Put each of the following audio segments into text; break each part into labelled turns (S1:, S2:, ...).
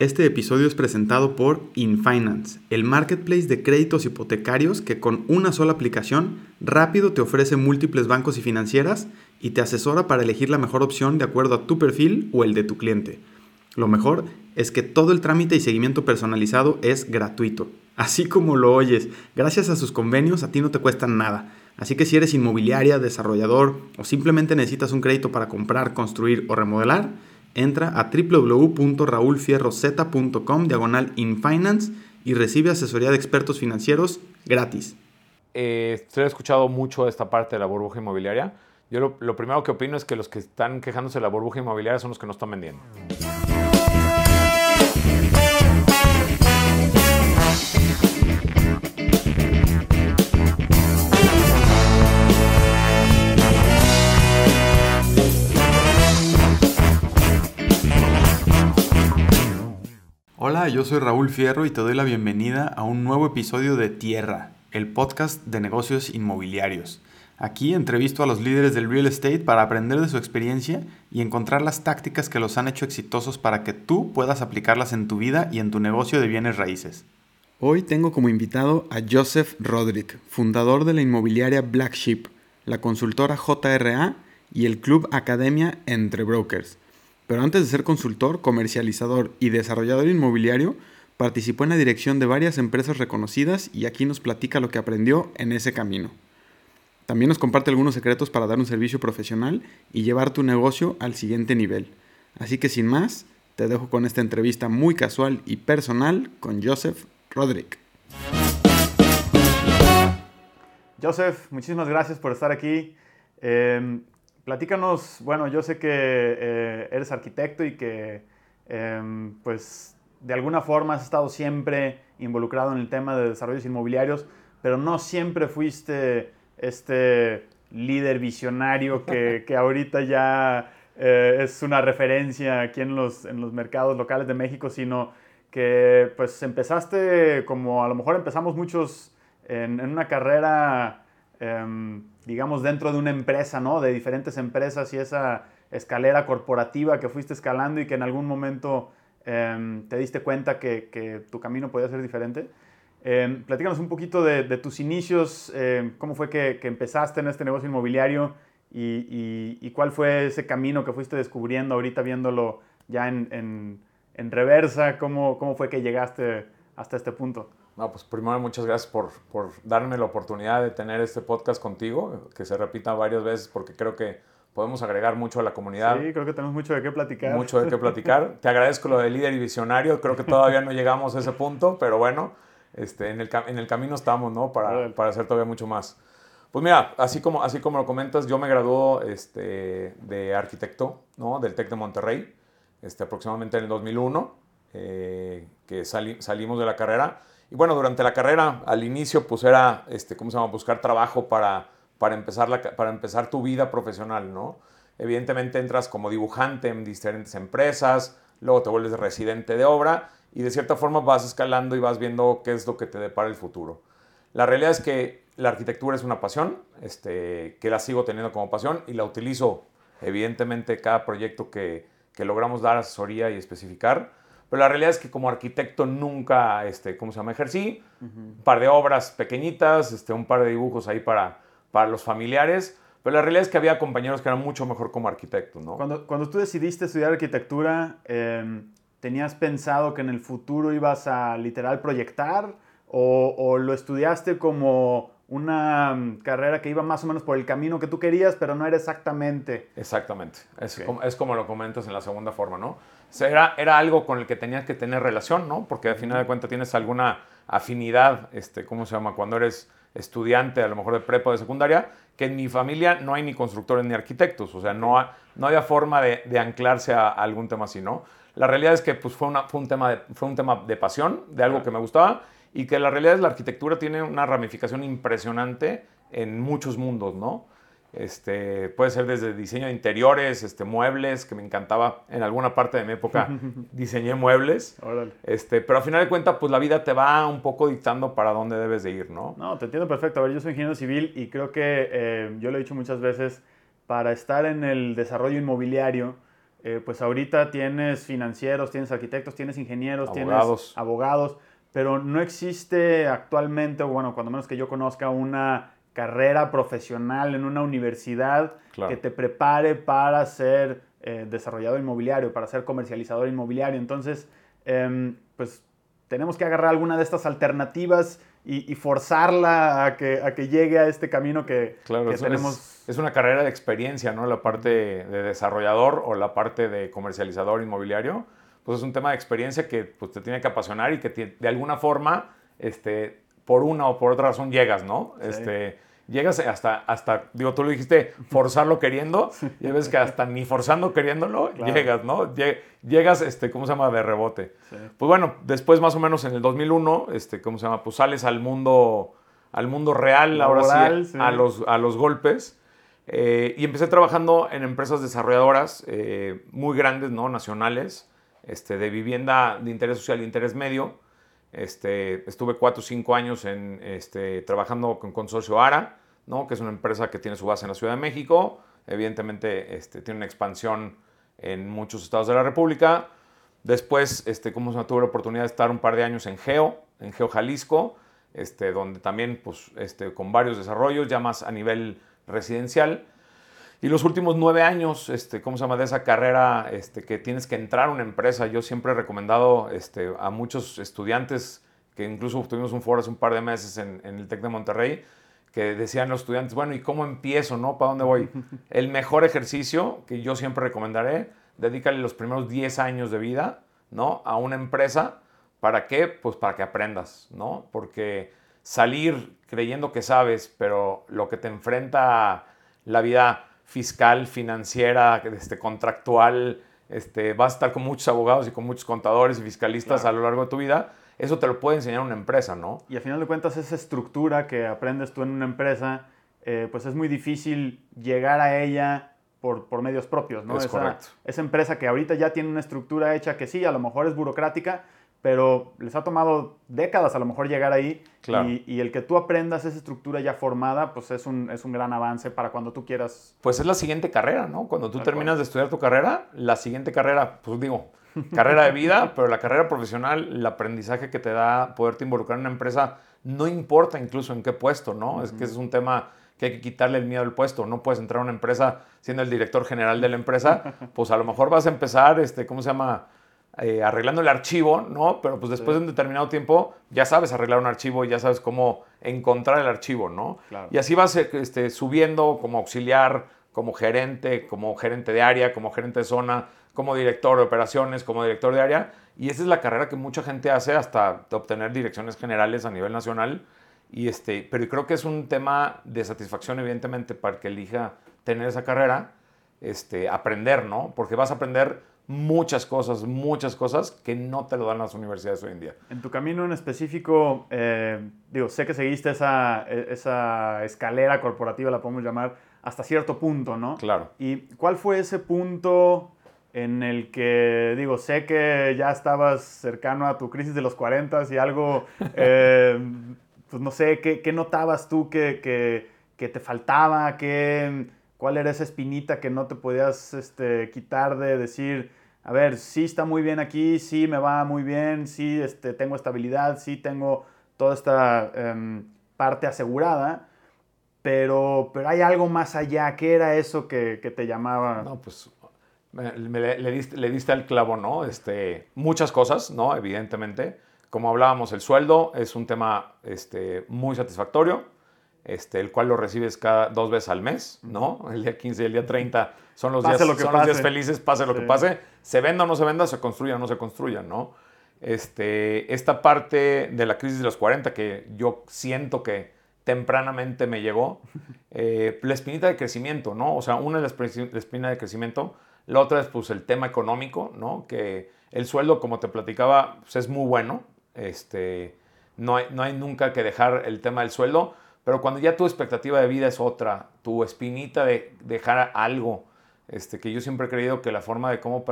S1: Este episodio es presentado por InFinance, el marketplace de créditos hipotecarios que con una sola aplicación rápido te ofrece múltiples bancos y financieras y te asesora para elegir la mejor opción de acuerdo a tu perfil o el de tu cliente. Lo mejor es que todo el trámite y seguimiento personalizado es gratuito. Así como lo oyes, gracias a sus convenios a ti no te cuestan nada. Así que si eres inmobiliaria, desarrollador o simplemente necesitas un crédito para comprar, construir o remodelar, entra a www.raulfierroz.com diagonal infinance y recibe asesoría de expertos financieros gratis.
S2: Eh, he escuchado mucho esta parte de la burbuja inmobiliaria. Yo lo primero que opino es que los que están quejándose de la burbuja inmobiliaria son los que no están vendiendo.
S1: Hola, yo soy Raúl Fierro y te doy la bienvenida a un nuevo episodio de Tierra, el podcast de negocios inmobiliarios. Aquí entrevisto a los líderes del real estate para aprender de su experiencia y encontrar las tácticas que los han hecho exitosos para que tú puedas aplicarlas en tu vida y en tu negocio de bienes raíces. Hoy tengo como invitado a Joseph Roderick, fundador de la inmobiliaria Black Sheep, la consultora JRA y el club Academia Entre Brokers. Pero antes de ser consultor, comercializador y desarrollador inmobiliario, participó en la dirección de varias empresas reconocidas y aquí nos platica lo que aprendió en ese camino. También nos comparte algunos secretos para dar un servicio profesional y llevar tu negocio al siguiente nivel. Así que sin más, te dejo con esta entrevista muy casual y personal con Joseph Roderick.
S3: Joseph, muchísimas gracias por estar aquí. Eh, Platícanos, bueno, yo sé que eh, eres arquitecto y que em, pues de alguna forma has estado siempre involucrado en el tema de desarrollos inmobiliarios, pero no siempre fuiste este líder visionario que, que ahorita ya eh, es una referencia aquí en los, en los mercados locales de México, sino que pues empezaste como a lo mejor empezamos muchos en, en una carrera Em, digamos, dentro de una empresa, ¿no? De diferentes empresas y esa escalera corporativa que fuiste escalando y que en algún momento em, te diste cuenta que, tu camino podía ser diferente. Eh, platícanos un poquito de, tus inicios, cómo fue que, empezaste en este negocio inmobiliario y, cuál fue ese camino que fuiste descubriendo ahorita viéndolo ya en, reversa, cómo, cómo fue que llegaste hasta este punto.
S2: No, pues primero muchas gracias por, por, darme la oportunidad de tener este podcast contigo, que se repita varias veces porque creo que podemos agregar mucho a la comunidad.
S3: Sí, creo que tenemos mucho de qué platicar.
S2: Mucho de qué platicar. Te agradezco lo de líder y visionario, creo que todavía no llegamos a ese punto, pero bueno, este, en, el, en el camino estamos, ¿no? Para, para hacer todavía mucho más. Pues mira, así como, así como lo comentas, yo me graduó este, de arquitecto, ¿no? Del TEC de Monterrey, este, aproximadamente en el 2001, eh, que salimos de la carrera. Y bueno, durante la carrera, al inicio, pues era, este, ¿cómo se llama? Buscar trabajo para, para, empezar la, para empezar tu vida profesional, ¿no? Evidentemente entras como dibujante en diferentes empresas, luego te vuelves residente de obra y de cierta forma vas escalando y vas viendo qué es lo que te depara el futuro. La realidad es que la arquitectura es una pasión, este, que la sigo teniendo como pasión y la utilizo evidentemente cada proyecto que, que logramos dar asesoría y especificar pero la realidad es que como arquitecto nunca, este, ¿cómo se llama? Ejercí. Un par de obras pequeñitas, este, un par de dibujos ahí para, para los familiares. Pero la realidad es que había compañeros que eran mucho mejor como arquitectos, ¿no?
S3: Cuando, cuando tú decidiste estudiar arquitectura, em, ¿tenías pensado que en el futuro ibas a literal proyectar? ¿O, o lo estudiaste como una mm, carrera que iba más o menos por el camino que tú querías, pero no era exactamente.
S2: Exactamente. Es, como, es como lo comentas en la segunda forma, ¿no? era, era algo con el que tenías que tener relación, ¿no? Porque al final de cuentas tienes alguna afinidad, este, ¿cómo se llama? Cuando eres estudiante, a lo mejor de prepa o de secundaria, que en mi familia no hay ni constructores ni arquitectos, o sea, no, no había forma de, de anclarse a, algún tema así, ¿no? La realidad es que pues, fue, una, fue, un tema de, fue un tema de pasión, de algo que me gustaba, y que la realidad es la arquitectura tiene una ramificación impresionante en muchos mundos, ¿no? Este, puede ser desde diseño de interiores, este, muebles, que me encantaba. En alguna parte de mi época diseñé muebles. Este, pero al final de cuentas, pues la vida te va un poco dictando para dónde debes de ir, ¿no?
S3: No, te entiendo perfecto. A ver, yo soy ingeniero civil y creo que, eh, yo lo he dicho muchas veces, para estar en el desarrollo inmobiliario, eh, pues ahorita tienes financieros, tienes arquitectos, tienes ingenieros, tienes abogados, pero no existe actualmente, bueno, cuando menos que yo conozca, una carrera profesional en una universidad que te prepare para ser eh, desarrollador inmobiliario, para ser comercializador inmobiliario. Entonces, em, pues tenemos que agarrar alguna de estas alternativas y, forzarla a que, a que llegue a este camino que, tenemos.
S2: Es, una carrera de experiencia, ¿no? La parte de desarrollador o la parte de comercializador inmobiliario, pues es un tema de experiencia que pues, te tiene que apasionar y que de alguna forma, este, por una o por otra razón llegas, ¿no? Este, llegas hasta, hasta, digo, tú lo dijiste, forzarlo queriendo, y ves que hasta ni forzando queriéndolo, llegas, ¿no? Llegas, este, ¿cómo se llama? De rebote. Pues bueno, después más o menos en el 2001, este, ¿cómo se llama? Pues sales al mundo, al mundo real, ahora sí, A, los, a los golpes. Eh, y empecé trabajando en empresas desarrolladoras eh, muy grandes, ¿no? Nacionales, este, de vivienda de interés social y interés medio. Este, estuve cuatro o cinco años en, este, trabajando con Consorcio ARA, ¿no? que es una empresa que tiene su base en la Ciudad de México. Evidentemente este, tiene una expansión en muchos estados de la República. Después, este, como se tuve la oportunidad de estar un par de años en Geo, en Geo Jalisco, este, donde también pues, este, con varios desarrollos, ya más a nivel residencial. Y los últimos nueve años, este, ¿cómo se llama? De esa carrera este, que tienes que entrar a una empresa. Yo siempre he recomendado este, a muchos estudiantes, que incluso tuvimos un foro hace un par de meses en, el TEC de Monterrey, que decían los estudiantes, bueno, ¿y cómo empiezo? no? ¿Para dónde voy? El mejor ejercicio que yo siempre recomendaré, dedícale los primeros 10 años de vida ¿no? a una empresa. ¿Para qué? Pues para que aprendas, ¿no? Porque salir creyendo que sabes, pero lo que te enfrenta la vida fiscal, financiera, este, contractual, este, vas a estar con muchos abogados y con muchos contadores y fiscalistas a lo largo de tu vida, eso te lo puede enseñar una empresa, ¿no?
S3: Y al final de cuentas esa estructura que aprendes tú en una empresa, eh, pues es muy difícil llegar a ella por, por medios propios, ¿no?
S2: Es correcto.
S3: Esa empresa que ahorita ya tiene una estructura hecha que sí, a lo mejor es burocrática, pero les ha tomado décadas a lo mejor llegar ahí y, el que tú aprendas esa estructura ya formada, pues es un, es un gran avance para cuando tú quieras.
S2: Pues es la siguiente carrera, ¿no? Cuando tú terminas de estudiar tu carrera, la siguiente carrera, pues digo, carrera de vida, pero la carrera profesional, el aprendizaje que te da poderte involucrar en una empresa, no importa incluso en qué puesto, ¿no? Es que es un tema que hay que quitarle el miedo al puesto. No puedes entrar a una empresa siendo el director general de la empresa, pues a lo mejor vas a empezar, este, ¿cómo se llama? Eh, arreglando el archivo, ¿no? Pero pues después de un determinado tiempo ya sabes arreglar un archivo y ya sabes cómo encontrar el archivo, ¿no? Y así vas este, subiendo como auxiliar, como gerente, como gerente de área, como gerente de zona, como director de operaciones, como director de área. Y esa es la carrera que mucha gente hace hasta obtener direcciones generales a nivel nacional. Y este, pero creo que es un tema de satisfacción, evidentemente, para el que elija tener esa carrera, este, aprender, ¿no? Porque vas a aprender muchas cosas, muchas cosas que no te lo dan las universidades hoy en día.
S3: En tu camino en específico, eh, digo, sé que seguiste esa, e, esa escalera corporativa, la podemos llamar, hasta cierto punto, ¿no?
S2: Claro.
S3: ¿Y cuál fue ese punto en el que, digo, sé que ya estabas cercano a tu crisis de los 40 y algo, eh, pues no sé, ¿qué, qué notabas tú que, que, que te faltaba? ¿Qué, ¿Cuál era esa espinita que no te podías este, quitar de decir, a ver, sí está muy bien aquí, sí me va muy bien, sí este, tengo estabilidad, sí tengo toda esta em, parte asegurada, pero, pero hay algo más allá. ¿Qué era eso que, te llamaba?
S2: No, pues le, diste, le, diste, al clavo, ¿no? Este, muchas cosas, ¿no? Evidentemente. Como hablábamos, el sueldo es un tema este, muy satisfactorio este, el cual lo recibes cada dos veces al mes, ¿no? El día 15 y el día 30 son los, días, felices, pase lo que pase. Se venda o no se venda, se construya o no se construya, ¿no? Este, esta parte de la crisis de los 40 que yo siento que tempranamente me llegó, eh, la espinita de crecimiento, ¿no? O sea, una es la espina de crecimiento, la otra es pues el tema económico, ¿no? Que el sueldo, como te platicaba, pues, es muy bueno, este, no hay, no hay nunca que dejar el tema del sueldo, pero cuando ya tu expectativa de vida es otra, tu espinita de dejar algo, este, que yo siempre he creído que la forma de cómo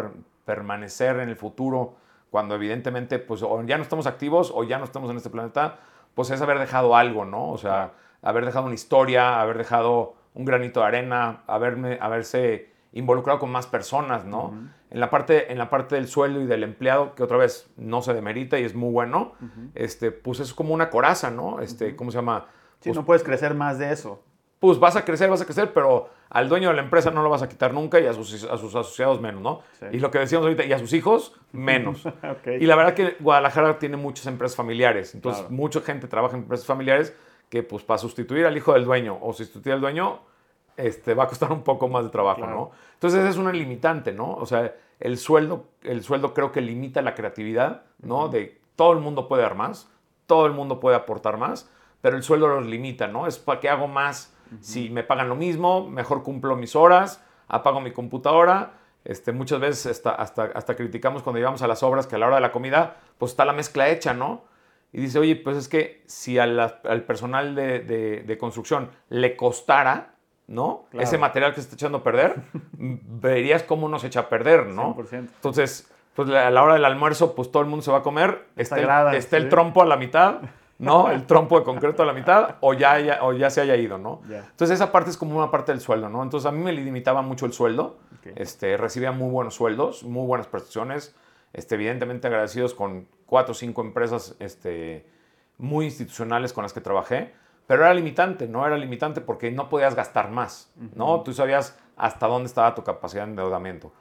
S2: permanecer en el futuro, cuando evidentemente pues o ya no estamos activos o ya no estamos en este planeta, pues es haber dejado algo, ¿no? O sea, haber dejado una historia, haber dejado un granito de arena, haberme, haberse involucrado con más personas, ¿no? en, la parte, en la parte del sueldo y del empleado, que otra vez no se demerita y es muy bueno, este, pues es como una coraza, ¿no? Este, ¿Cómo se llama?
S3: Sí,
S2: Pues-
S3: no puedes crecer más de eso.
S2: Pues vas a crecer, vas a crecer, pero al dueño de la empresa no lo vas a quitar nunca y a sus, a sus asociados menos, ¿no?
S3: Sí.
S2: Y lo que decíamos ahorita, y a sus hijos menos. Y la verdad que Guadalajara tiene muchas empresas familiares, entonces
S3: Claro.
S2: mucha gente trabaja en empresas familiares que pues para sustituir al hijo del dueño o sustituir al dueño este, va a costar un poco más de trabajo,
S3: Claro.
S2: ¿no? Entonces esa es una limitante, ¿no? O sea, el sueldo, el sueldo creo que limita la creatividad, ¿no? De todo el mundo puede dar más, todo el mundo puede aportar más, pero el sueldo los limita, ¿no? Es para que hago más si me pagan lo mismo, mejor cumplo mis horas, apago mi computadora. Este, muchas veces hasta, hasta, hasta criticamos cuando llegamos a las obras que a la hora de la comida, pues está la mezcla hecha, ¿no? Y dice, oye, pues es que si la- al personal de, de- de construcción le costara, ¿no?
S3: Claro.
S2: Ese material que se está echando a perder, verías cómo nos echa a perder, ¿no?
S3: 100%.
S2: Entonces, pues a la hora del almuerzo, pues todo el mundo se va a comer, está, el-
S3: sagrada,
S2: está el trompo a la mitad, ¿no? El trompo de concreto a la mitad, o ya, haya- o ya se haya ido, ¿no?
S3: Ya.
S2: Entonces esa parte es como una parte del sueldo, ¿no? Entonces a mí me limitaba mucho el sueldo, este, recibía muy buenos sueldos, muy buenas prestaciones, este, evidentemente agradecidos con cuatro o cinco empresas este, muy institucionales con las que trabajé, pero era limitante, ¿no? Era limitante porque no podías gastar más, ¿no? Tú sabías hasta dónde estaba tu capacidad de endeudamiento.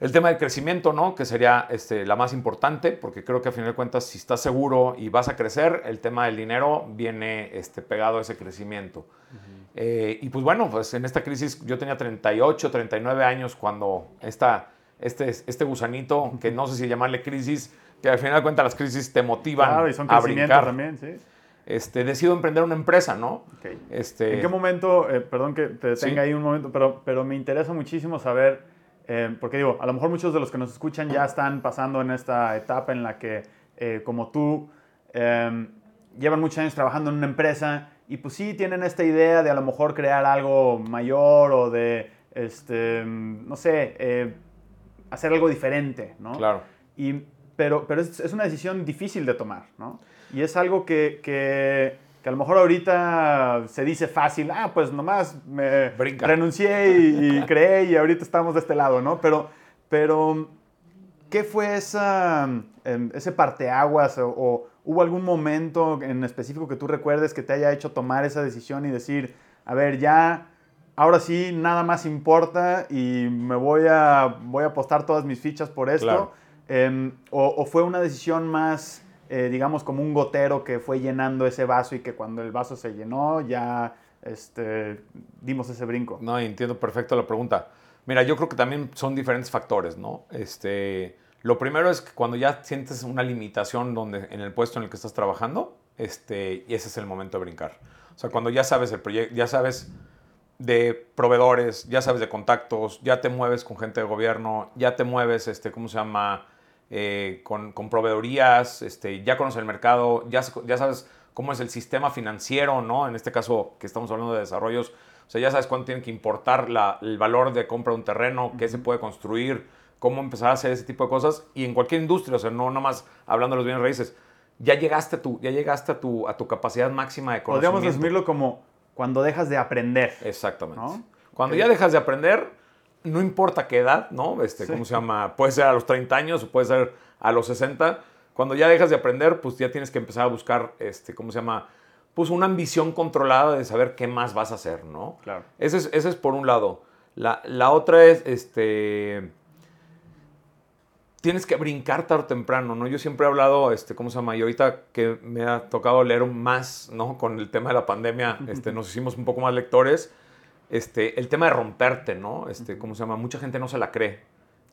S2: El tema del crecimiento, ¿no? Que sería este, la más importante, porque creo que a final de cuentas, si estás seguro y vas a crecer, el tema del dinero viene este, pegado a ese crecimiento. Eh, y pues bueno, pues en esta crisis yo tenía 38, 39 años cuando esta, este, este gusanito, que no sé si llamarle crisis, que al final de cuentas las crisis te motivan
S3: Claro, y son
S2: a brincar.
S3: también, sí.
S2: Este, decido emprender una empresa, ¿no?
S3: Ok.
S2: Este,
S3: ¿En qué momento, eh, perdón que te
S2: Sí.
S3: detenga ahí un momento, pero, pero me interesa muchísimo saber, eh, porque digo, a lo mejor muchos de los que nos escuchan ya están pasando en esta etapa en la que, eh, como tú, eh, llevan muchos años trabajando en una empresa y pues sí tienen esta idea de a lo mejor crear algo mayor o de, este, no sé, eh, hacer algo diferente, ¿no?
S2: Claro.
S3: Y, pero pero es, es una decisión difícil de tomar, ¿no? Y es algo que, que, que a lo mejor ahorita se dice fácil, ah, pues nomás me
S2: Brinca.
S3: renuncié y, y creé y ahorita estamos de este lado, ¿no? Pero, pero ¿qué fue esa, em, ese parteaguas o, o hubo algún momento en específico que tú recuerdes que te haya hecho tomar esa decisión y decir, a ver, ya, ahora sí, nada más importa y me voy a, voy a apostar todas mis fichas por esto?
S2: Claro.
S3: Em, o, o fue una decisión más, eh, digamos, como un gotero que fue llenando ese vaso y que cuando el vaso se llenó ya este, dimos ese brinco?
S2: No, entiendo perfecto la pregunta. Mira, yo creo que también son diferentes factores, ¿no? Este, lo primero es que cuando ya sientes una limitación donde, en el puesto en el que estás trabajando, este, ese es el momento de brincar. O sea, cuando ya sabes el proyecto, ya sabes de proveedores, ya sabes de contactos, ya te mueves con gente de gobierno, ya te mueves, este, ¿cómo se llama? Eh, con, con proveedorías, este, ya conoces el mercado, ya, ya sabes cómo es el sistema financiero, ¿no? En este caso que estamos hablando de desarrollos, o sea, ya sabes cuánto tiene que importar la- el valor de compra de un terreno, qué se puede construir, cómo empezar a hacer ese tipo de cosas, y en cualquier industria, o sea, no nomás hablando de los bienes raíces, ya llegaste a tu, ya llegaste a tu, a tu capacidad máxima de conocimiento.
S3: Podríamos resumirlo como cuando dejas de aprender.
S2: Exactamente.
S3: ¿No?
S2: Cuando ya dejas de aprender, no importa qué edad, ¿no? Este,
S3: Sí.
S2: ¿Cómo se llama? Puede ser a los 30 años o puede ser a los 60. Cuando ya dejas de aprender, pues ya tienes que empezar a buscar, este, ¿cómo se llama? Pues una ambición controlada de saber qué más vas a hacer, ¿no?
S3: Claro.
S2: Ese es, ese es por un lado. La, la otra es, este, tienes que brincar tarde o temprano, ¿no? Yo siempre he hablado, este, ¿cómo se llama? Y ahorita que me ha tocado leer más, ¿no? Con el tema de la pandemia, este, nos hicimos un poco más lectores. Este, el tema de romperte, ¿no? Este, ¿cómo se llama? Mucha gente no se la cree.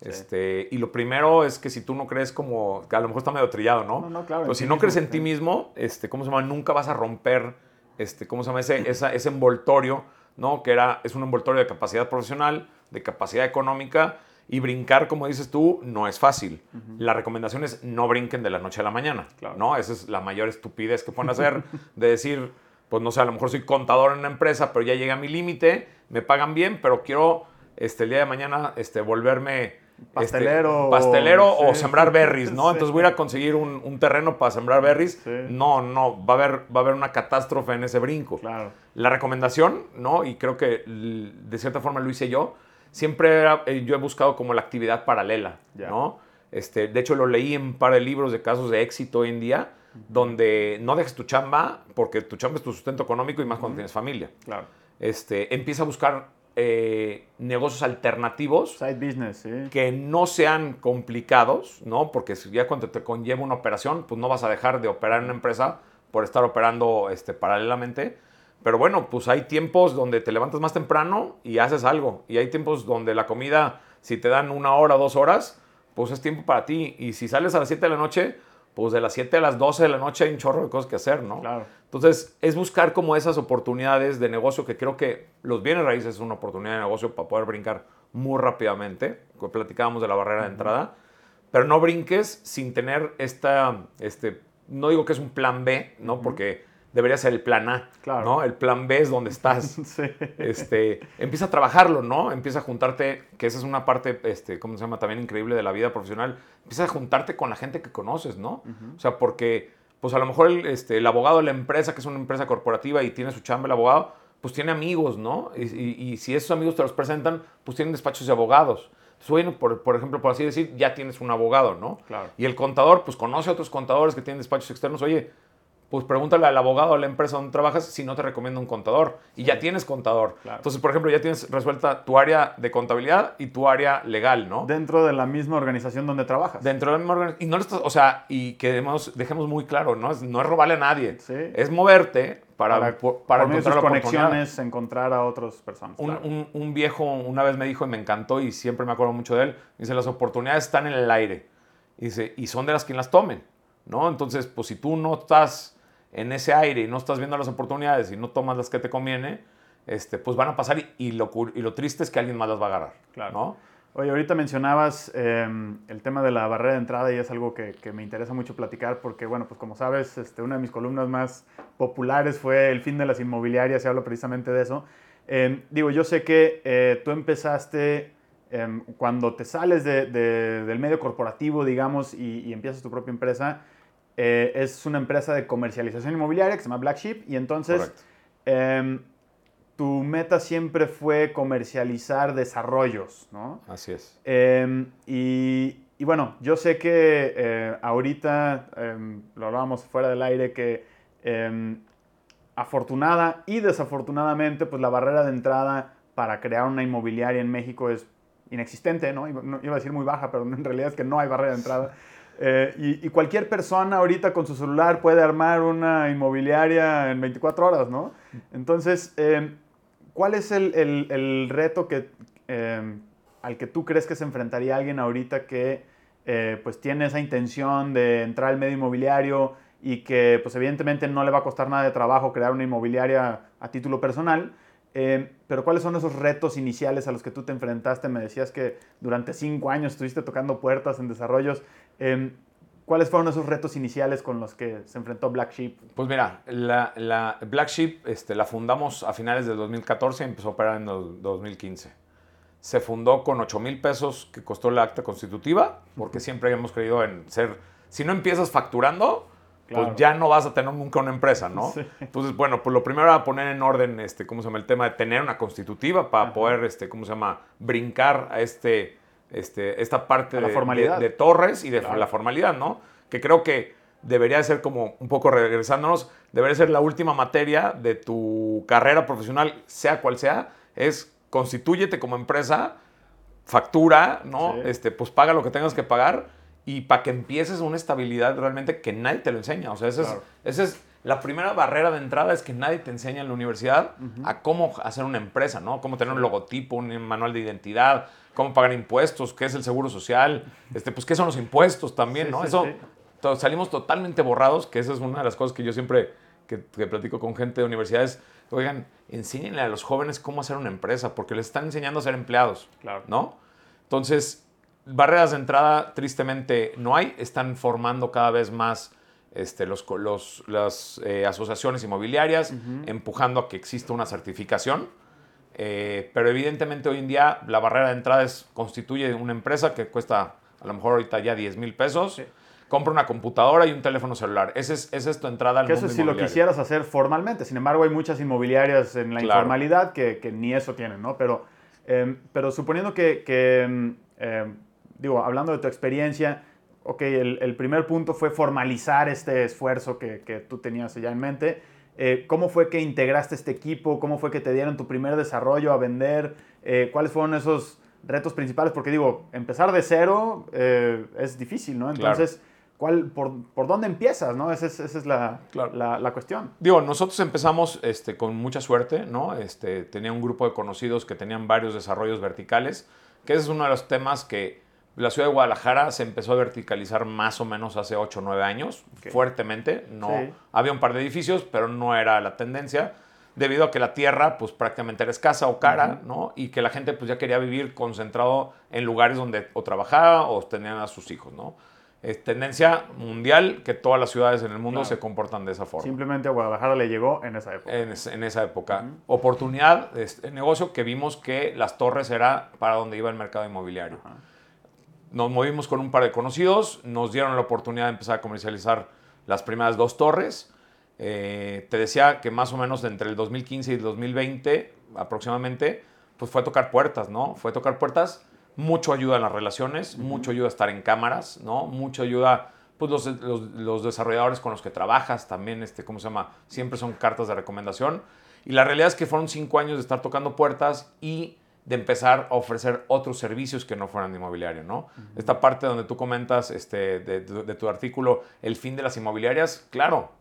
S3: Sí.
S2: Este, y lo primero es que si tú no crees como, a lo mejor está medio trillado, ¿no?
S3: No, no, claro,
S2: Pero si no
S3: mismo,
S2: crees en
S3: sí.
S2: ti mismo, este, ¿cómo se llama? Nunca vas a romper, este, ¿cómo se llama? Ese, esa- ese envoltorio, ¿no? Que era, es un envoltorio de capacidad profesional, de capacidad económica, y brincar, como dices tú, no es fácil. La recomendación es no brinquen de la noche a la mañana,
S3: Claro.
S2: ¿no? Esa es la mayor estupidez que pueden hacer, de decir, pues no sé, a lo mejor soy contador en una empresa, pero ya llegué a mi límite, me pagan bien, pero quiero este, el día de mañana este, volverme... este,
S3: Pastelero.
S2: pastelero o sembrar berries, ¿no?
S3: Sí.
S2: Entonces voy a ir a conseguir un, un terreno para sembrar berries.
S3: Sí.
S2: No, no, va a, haber, va a haber una catástrofe en ese brinco.
S3: Claro.
S2: La recomendación, ¿no? Y creo que de cierta forma lo hice yo, siempre eh, yo he buscado como la actividad paralela, ¿no? Este, de hecho, lo leí en un par de libros de casos de éxito hoy en día, donde no dejes tu chamba, porque tu chamba es tu sustento económico y más cuando tienes familia.
S3: Claro.
S2: Este, empieza a buscar eh, negocios alternativos.
S3: Side business, sí.
S2: Que no sean complicados, ¿no? Porque ya cuando te conlleva una operación, pues no vas a dejar de operar en una empresa por estar operando este, paralelamente. Pero bueno, pues hay tiempos donde te levantas más temprano y haces algo. Y hay tiempos donde la comida, si te dan una hora, dos horas, pues es tiempo para ti. Y si sales a las 7 de la noche, pues de las 7 a las 12 de la noche hay un chorro de cosas que hacer, ¿no?
S3: Claro.
S2: Entonces, es buscar como esas oportunidades de negocio que creo que los bienes raíces es una oportunidad de negocio para poder brincar muy rápidamente. Platicábamos de la barrera de entrada. Pero no brinques sin tener esta, este, no digo que es un plan B, ¿no? Porque debería ser el plan A, claro. ¿no? El plan B es donde estás. sí. este, empieza a trabajarlo, ¿no? Empieza a juntarte, que esa es una parte, este, ¿cómo se llama? También increíble de la vida profesional. Empieza a juntarte con la gente que conoces, ¿no? O sea, porque, pues a lo mejor el, este, el abogado de la empresa, que es una empresa corporativa y tiene su chamba el abogado, pues tiene amigos, ¿no? Y, y, si esos amigos te los presentan, pues tienen despachos de abogados. Bueno, por, por, ejemplo, por así decir, ya tienes un abogado, ¿no?
S3: Claro.
S2: Y el contador, pues conoce a otros contadores que tienen despachos externos. Oye, pues pregúntale al abogado a la empresa donde trabajas si no te recomienda un contador. Y ya tienes contador. Entonces, por ejemplo, ya tienes resuelta tu área de contabilidad y tu área legal, ¿no?
S3: Dentro de la misma organización donde trabajas.
S2: Dentro de la misma organización. Y no estás, o sea, y que dejemos, dejemos muy claro, ¿no? Es, no es robarle a nadie. Es moverte para, para, para
S3: encontrar conexiones, encontrar a otras personas.
S2: Un, un, un, viejo una vez me dijo y me encantó y siempre me acuerdo mucho de él. Dice, las oportunidades están en el aire. Dice, y son de las quien las tomen, ¿no? Entonces, pues si tú no estás en ese aire y no estás viendo las oportunidades y no tomas las que te conviene, este, pues van a pasar y, lo, y lo triste es que alguien más las va a agarrar.
S3: Claro.
S2: ¿no?
S3: Oye, ahorita mencionabas em, el tema de la barrera de entrada y es algo que, que, me interesa mucho platicar porque, bueno, pues como sabes, este, una de mis columnas más populares fue El fin de las inmobiliarias y hablo precisamente de eso. Eh, digo, yo sé que eh, tú empezaste eh, cuando te sales de, de, del medio corporativo, digamos, y, y empiezas tu propia empresa, eh, es una empresa de comercialización inmobiliaria que se llama Black Sheep y entonces eh, tu meta siempre fue comercializar desarrollos, ¿no?
S2: Así es.
S3: Eh, y, y, bueno, yo sé que eh, ahorita, em, lo hablábamos fuera del aire, que em, afortunada y desafortunadamente, pues la barrera de entrada para crear una inmobiliaria en México es inexistente, ¿no? Iba a decir muy baja, pero en realidad es que no hay barrera de entrada. Eh, y, cualquier persona ahorita con su celular puede armar una inmobiliaria en 24 horas, ¿no? Entonces, eh, ¿cuál es el, el, reto que, eh, al que tú crees que se enfrentaría alguien ahorita que pues tiene esa intención de entrar al medio inmobiliario y que pues evidentemente no le va a costar nada de trabajo crear una inmobiliaria a título personal? Eh, pero ¿cuáles son esos retos iniciales a los que tú te enfrentaste? Me decías que durante cinco años estuviste tocando puertas en desarrollos. Eh, ¿Cuáles fueron esos retos iniciales con los que se enfrentó Black Sheep?
S2: Pues mira, la, la Black Sheep este, la fundamos a finales del 2014 y empezó a operar en el 2015. Se fundó con 8 mil pesos que costó la acta constitutiva, porque siempre hemos creído en ser, si no empiezas facturando, Claro. pues ya no vas a tener nunca una empresa, ¿no? Sí. Entonces, bueno, pues lo primero era poner en orden, este, ¿cómo se llama? El tema de tener una constitutiva para Ajá. poder, este, ¿cómo se llama? Brincar a este, este, esta parte
S3: de,
S2: de, de, torres y de claro. la formalidad, ¿no? Que creo que debería ser como, un poco regresándonos, debería ser la última materia de tu carrera profesional, sea cual sea, es constitúyete como empresa, factura, ¿no? Sí. Este, pues paga lo que tengas que pagar y para que empieces una estabilidad realmente que nadie te lo enseña. O sea, claro. es, esa es la primera barrera de entrada, es que nadie te enseña en la universidad uh -huh. a cómo hacer una empresa, ¿no? Cómo tener un logotipo, un manual de identidad, cómo pagar impuestos, qué es el seguro social, este, pues qué son los impuestos también, sí, ¿no? Sí, Eso salimos totalmente borrados, que esa es una de las cosas que yo siempre que, que platico con gente de universidades, oigan, enséñenle a los jóvenes cómo hacer una empresa, porque les están enseñando a ser empleados,
S3: claro.
S2: ¿no? Entonces, barreras de entrada tristemente no hay, están formando cada vez más este, los, los, las eh, asociaciones inmobiliarias, uh -huh. empujando a que exista una certificación. Eh, pero evidentemente hoy en día la barrera de entrada es, constituye una empresa que cuesta a lo mejor ahorita ya 10 mil pesos. Sí. Compra una computadora y un teléfono celular. Esa es, esa es tu entrada al
S3: que mundo eso si lo quisieras hacer formalmente. Sin embargo, hay muchas inmobiliarias en la claro. informalidad que, que, ni eso tienen, ¿no? Pero Em, pero suponiendo que, em, em, digo, hablando de tu experiencia, ok, el, primer punto fue formalizar este esfuerzo que, que tú tenías ya en mente. Eh, ¿Cómo fue que integraste este equipo? ¿Cómo fue que te dieron tu primer desarrollo a vender? Eh, ¿Cuáles fueron esos retos principales? Porque digo, empezar de cero eh, es difícil, ¿no? Entonces, ¿cuál, por, por, dónde empiezas, no? Esa es, esa es la, la, la, cuestión.
S2: Digo, nosotros empezamos este, con mucha suerte, ¿no? Este, tenía un grupo de conocidos que tenían varios desarrollos verticales, que ese es uno de los temas que la ciudad de Guadalajara se empezó a verticalizar más o menos hace 8 o 9 años, fuertemente. No, Había un par de edificios, pero no era la tendencia, debido a que la tierra pues prácticamente era escasa o cara, ¿no? Y que la gente pues ya quería vivir concentrado en lugares donde o trabajaba o tenían a sus hijos, ¿no? Es tendencia mundial que todas las ciudades en el mundo se comportan de esa forma.
S3: Simplemente a Guadalajara le llegó en esa época.
S2: En, esa época. Oportunidad de negocio que vimos que las torres era para donde iba el mercado inmobiliario nos movimos con un par de conocidos, nos dieron la oportunidad de empezar a comercializar las primeras dos torres. Eh, te decía que más o menos entre el 2015 y el 2020 aproximadamente, pues fue a tocar puertas, ¿no? Fue a tocar puertas, mucho ayuda en las relaciones, mucho ayuda a estar en cámaras, ¿no? Mucho ayuda, pues los, los, desarrolladores con los que trabajas también, este, ¿cómo se llama? Siempre son cartas de recomendación. Y la realidad es que fueron cinco años de estar tocando puertas y de empezar a ofrecer otros servicios que no fueran de inmobiliario, ¿no? Esta parte donde tú comentas este, de, tu artículo, el fin de las inmobiliarias, claro,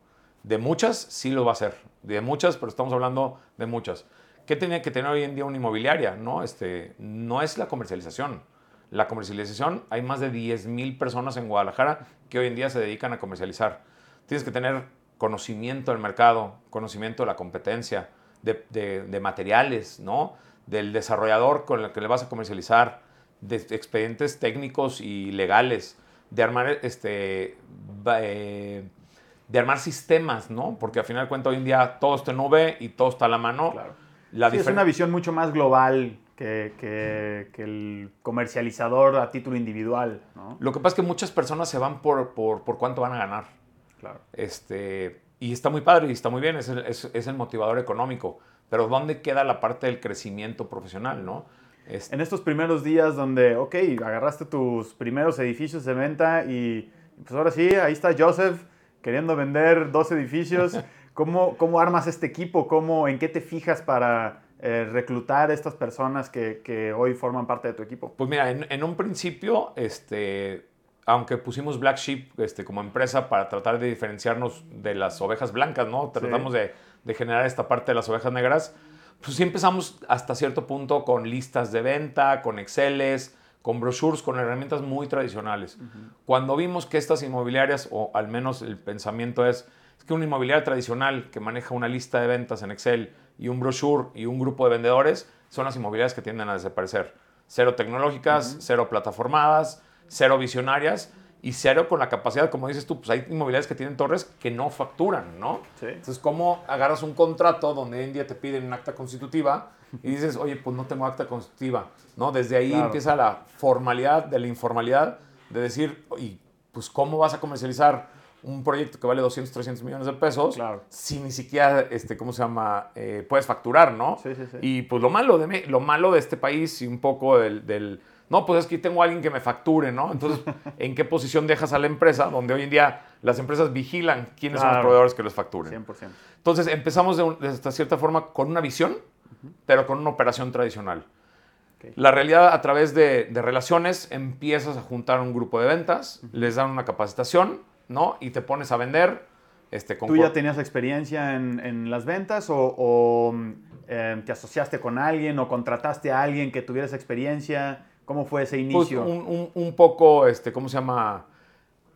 S2: de muchas sí lo va a hacer, de muchas, pero estamos hablando de muchas. ¿Qué tenía que tener hoy en día una inmobiliaria? No, este, no es la comercialización. La comercialización, hay más de 10 mil personas en Guadalajara que hoy en día se dedican a comercializar. Tienes que tener conocimiento del mercado, conocimiento de la competencia, de, de materiales, ¿no? Del desarrollador con el que le vas a comercializar, de expedientes técnicos y legales, de armar este eh, de armar sistemas, ¿no? Porque al final de cuentas hoy en día todo está en nube y todo está a la mano.
S3: La es una visión mucho más global que, que, el comercializador a título individual, ¿no?
S2: Lo que pasa es que muchas personas se van por, por, por cuánto van a ganar. Claro. Este, y está muy padre y está muy bien, es el, es, es el motivador económico pero ¿dónde queda la parte del crecimiento profesional, no?
S3: En estos primeros días donde, ok, agarraste tus primeros edificios de venta y pues ahora sí, ahí está Joseph queriendo vender dos edificios. ¿Cómo, cómo armas este equipo? ¿Cómo, ¿En qué te fijas para eh, reclutar a estas personas que, que, hoy forman parte de tu equipo?
S2: Pues mira, en, en, un principio, este, aunque pusimos Black Sheep este, como empresa para tratar de diferenciarnos de las ovejas blancas, ¿no? Tratamos de de generar esta parte de las ovejas negras, pues sí empezamos hasta cierto punto con listas de venta, con Exceles, con brochures, con herramientas muy tradicionales. Cuando vimos que estas inmobiliarias, o al menos el pensamiento es, que una inmobiliaria tradicional que maneja una lista de ventas en Excel y un brochure y un grupo de vendedores, son las inmobiliarias que tienden a desaparecer. Cero tecnológicas, cero plataformadas, cero visionarias y cero con la capacidad, como dices tú, pues hay inmobiliarias que tienen torres que no facturan, ¿no? Sí. Entonces, ¿cómo agarras un contrato donde hoy en día te piden un acta constitutiva y dices, oye, pues no tengo acta constitutiva, ¿no? Desde ahí empieza la formalidad de la informalidad de decir, y pues, ¿cómo vas a comercializar un proyecto que vale 200, 300 millones de pesos claro. si ni siquiera, este, ¿cómo se llama? Eh, puedes facturar, ¿no? Sí, sí, sí. Y pues lo malo de, lo malo de este país y un poco del no, pues es que tengo a alguien que me facture, ¿no? Entonces, ¿en qué posición dejas a la empresa? Donde hoy en día las empresas vigilan quiénes son los proveedores que les facturen. 100%. Entonces, empezamos de, esta cierta forma con una visión, pero con una operación tradicional. La realidad, a través de, relaciones, empiezas a juntar un grupo de ventas, les dan una capacitación, ¿no? Y te pones a vender. Este,
S3: ¿Tú ya tenías experiencia en, las ventas o, eh, te asociaste con alguien o contrataste a alguien que tuviera esa experiencia? ¿Cómo fue ese pues, inicio?
S2: un, poco, este, ¿cómo se llama?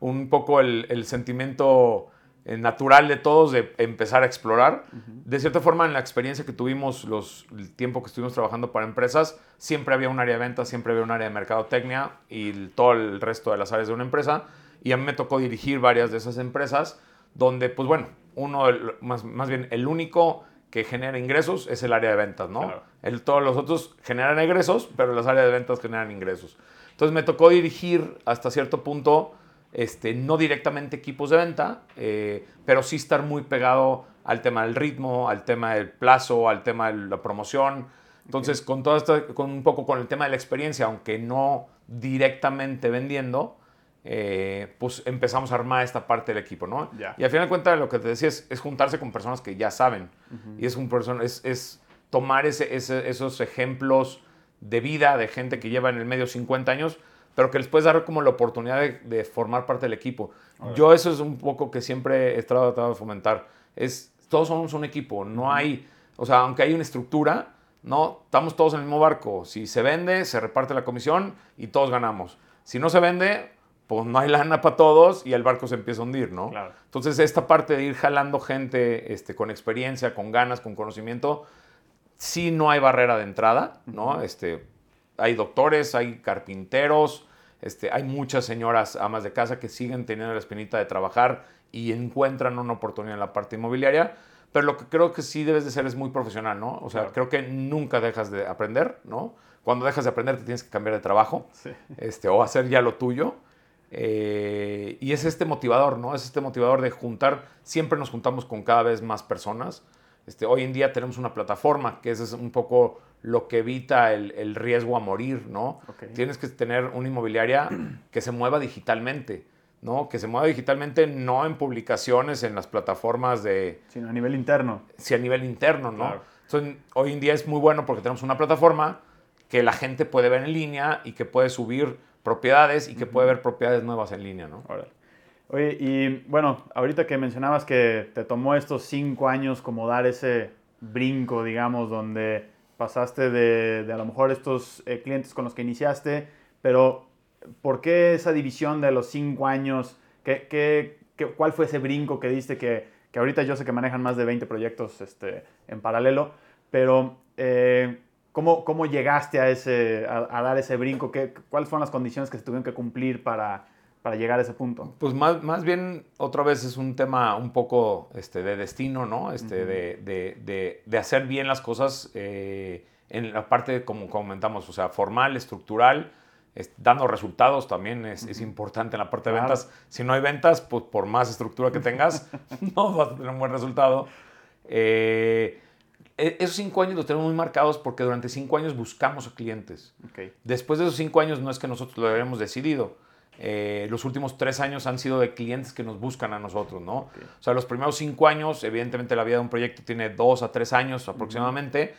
S2: Un poco el, sentimiento eh, natural de todos de empezar a explorar. De cierta forma, en la experiencia que tuvimos, los, el tiempo que estuvimos trabajando para empresas, siempre había un área de ventas, siempre había un área de mercadotecnia y todo el resto de las áreas de una empresa. Y a mí me tocó dirigir varias de esas empresas, donde, pues bueno, uno, más, más bien el único que genera ingresos es el área de ventas, ¿no? El, todos los otros generan ingresos, pero las áreas de ventas generan ingresos. Entonces me tocó dirigir hasta cierto punto, este, no directamente equipos de venta, eh, pero sí estar muy pegado al tema del ritmo, al tema del plazo, al tema de la promoción, Entonces, con todo esto, con un poco con el tema de la experiencia, aunque no directamente vendiendo, eh, pues empezamos a armar esta parte del equipo, ¿no? Y al final de cuentas, lo que te decía es, juntarse con personas que ya saben. Y es, un es, es tomar ese, esos ejemplos de vida de gente que lleva en el medio 50 años, pero que les puedes dar como la oportunidad de, formar parte del equipo. Yo eso es un poco que siempre he tratado de fomentar. Es, todos somos un equipo, no hay, o sea, aunque hay una estructura, no, estamos todos en el mismo barco. Si se vende, se reparte la comisión y todos ganamos. Si no se vende, pues no hay lana para todos y el barco se empieza a hundir, ¿no? Entonces, esta parte de ir jalando gente este, con experiencia, con ganas, con conocimiento, sí no hay barrera de entrada, ¿no? Este, hay doctores, hay carpinteros, este, hay muchas señoras amas de casa que siguen teniendo la espinita de trabajar y encuentran una oportunidad en la parte inmobiliaria, pero lo que creo que sí debes de ser es muy profesional, ¿no? O sea, creo que nunca dejas de aprender, ¿no? Cuando dejas de aprender te tienes que cambiar de trabajo este, o hacer ya lo tuyo. Eh, y es este motivador, ¿no? Es este motivador de juntar, siempre nos juntamos con cada vez más personas. Este, hoy en día tenemos una plataforma, que es un poco lo que evita el, riesgo a morir, ¿no? Tienes que tener una inmobiliaria que se mueva digitalmente, ¿no? Que se mueva digitalmente no en publicaciones, en las plataformas de...
S3: Sino a nivel interno.
S2: Sí, a nivel interno, ¿no? Entonces, hoy en día es muy bueno porque tenemos una plataforma que la gente puede ver en línea y que puede subir propiedades y que puede ver propiedades nuevas en línea, ¿no?
S3: Oye, y bueno, ahorita que mencionabas que te tomó estos cinco años como dar ese brinco, digamos, donde pasaste de, a lo mejor estos eh, clientes con los que iniciaste, pero ¿por qué esa división de los cinco años? ¿Qué, qué, cuál fue ese brinco que diste que, que, ahorita yo sé que manejan más de 20 proyectos este, en paralelo, pero eh, ¿Cómo, ¿Cómo, llegaste a, ese, a, dar ese brinco? ¿Qué, ¿Cuáles fueron las condiciones que se tuvieron que cumplir para, para llegar a ese punto?
S2: Pues más, más bien, otra vez es un tema un poco este, de destino, ¿no? Este, de, de, de, hacer bien las cosas eh, en la parte, como comentamos, o sea, formal, estructural, dando resultados también es, es, importante en la parte de ventas. Si no hay ventas, pues por más estructura que tengas, no vas a tener un buen resultado. Eh, esos cinco años los tenemos muy marcados porque durante cinco años buscamos a clientes. Después de esos cinco años no es que nosotros lo hayamos decidido. Eh, los últimos tres años han sido de clientes que nos buscan a nosotros, ¿no? O sea, los primeros cinco años, evidentemente la vida de un proyecto tiene dos a tres años aproximadamente.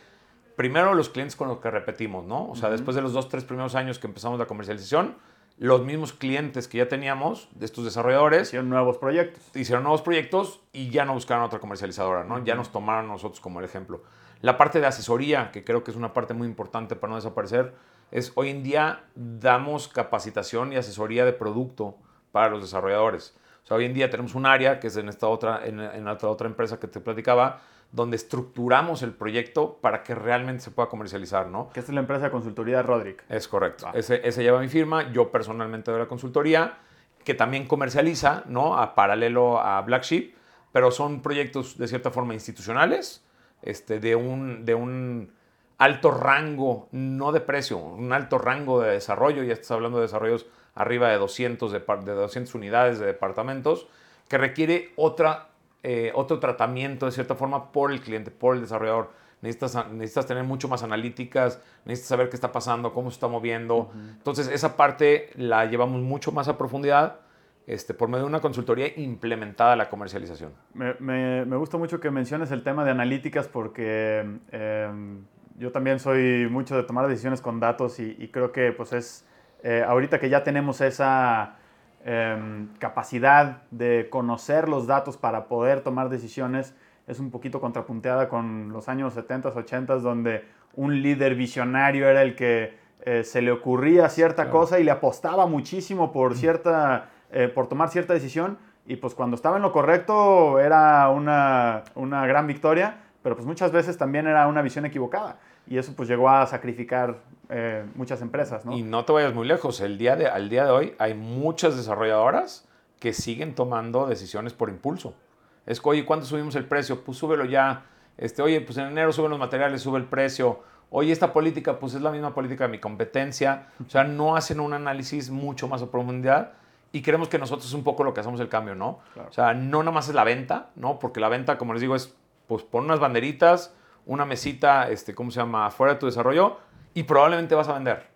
S2: Primero los clientes con los que repetimos, ¿no? O sea, después de los dos, tres primeros años que empezamos la comercialización, los mismos clientes que ya teníamos de estos desarrolladores.
S3: Hicieron nuevos proyectos.
S2: Hicieron nuevos proyectos y ya no buscaron otra comercializadora, ¿no? Ya nos tomaron nosotros como el ejemplo. La parte de asesoría, que creo que es una parte muy importante para no desaparecer, es hoy en día damos capacitación y asesoría de producto para los desarrolladores. O sea, hoy en día tenemos un área, que es en esta otra, en, en esta otra empresa que te platicaba, donde estructuramos el proyecto para que realmente se pueda comercializar, ¿no?
S3: Que es la empresa de consultoría Roderick.
S2: Es correcto. Ah. Ese, ese, lleva mi firma, yo personalmente doy la consultoría, que también comercializa, ¿no? A paralelo a Black Sheep, pero son proyectos de cierta forma institucionales, este, de, un, de un alto rango, no de precio, un alto rango de desarrollo, ya estás hablando de desarrollos arriba de 200, de, de 200 unidades de departamentos, que requiere otra eh, otro tratamiento de cierta forma por el cliente, por el desarrollador. Necesitas, necesitas tener mucho más analíticas, necesitas saber qué está pasando, cómo se está moviendo. Entonces, esa parte la llevamos mucho más a profundidad este, por medio de una consultoría implementada a la comercialización.
S3: Me, me, gusta mucho que menciones el tema de analíticas porque em, yo también soy mucho de tomar decisiones con datos y, creo que pues es, eh, ahorita que ya tenemos esa Em, capacidad de conocer los datos para poder tomar decisiones es un poquito contrapunteada con los años 70, 80, donde un líder visionario era el que eh, se le ocurría cierta cosa y le apostaba muchísimo por, cierta, eh, por tomar cierta decisión y pues cuando estaba en lo correcto era una, una gran victoria, pero pues muchas veces también era una visión equivocada y eso pues llegó a sacrificar eh, muchas empresas, ¿no?
S2: Y no te vayas muy lejos, el día de, al día de hoy hay muchas desarrolladoras que siguen tomando decisiones por impulso. Es que, oye, ¿cuándo subimos el precio? Pues súbelo ya. Este, oye, pues en enero suben los materiales, sube el precio. Oye, esta política, pues es la misma política de mi competencia. O sea, no hacen un análisis mucho más a profundidad y creemos que nosotros es un poco lo que hacemos el cambio, ¿no? O sea, no nada más es la venta, ¿no? Porque la venta, como les digo, es, pues pon unas banderitas, una mesita, este, ¿cómo se llama?, fuera de tu desarrollo y probablemente vas a vender.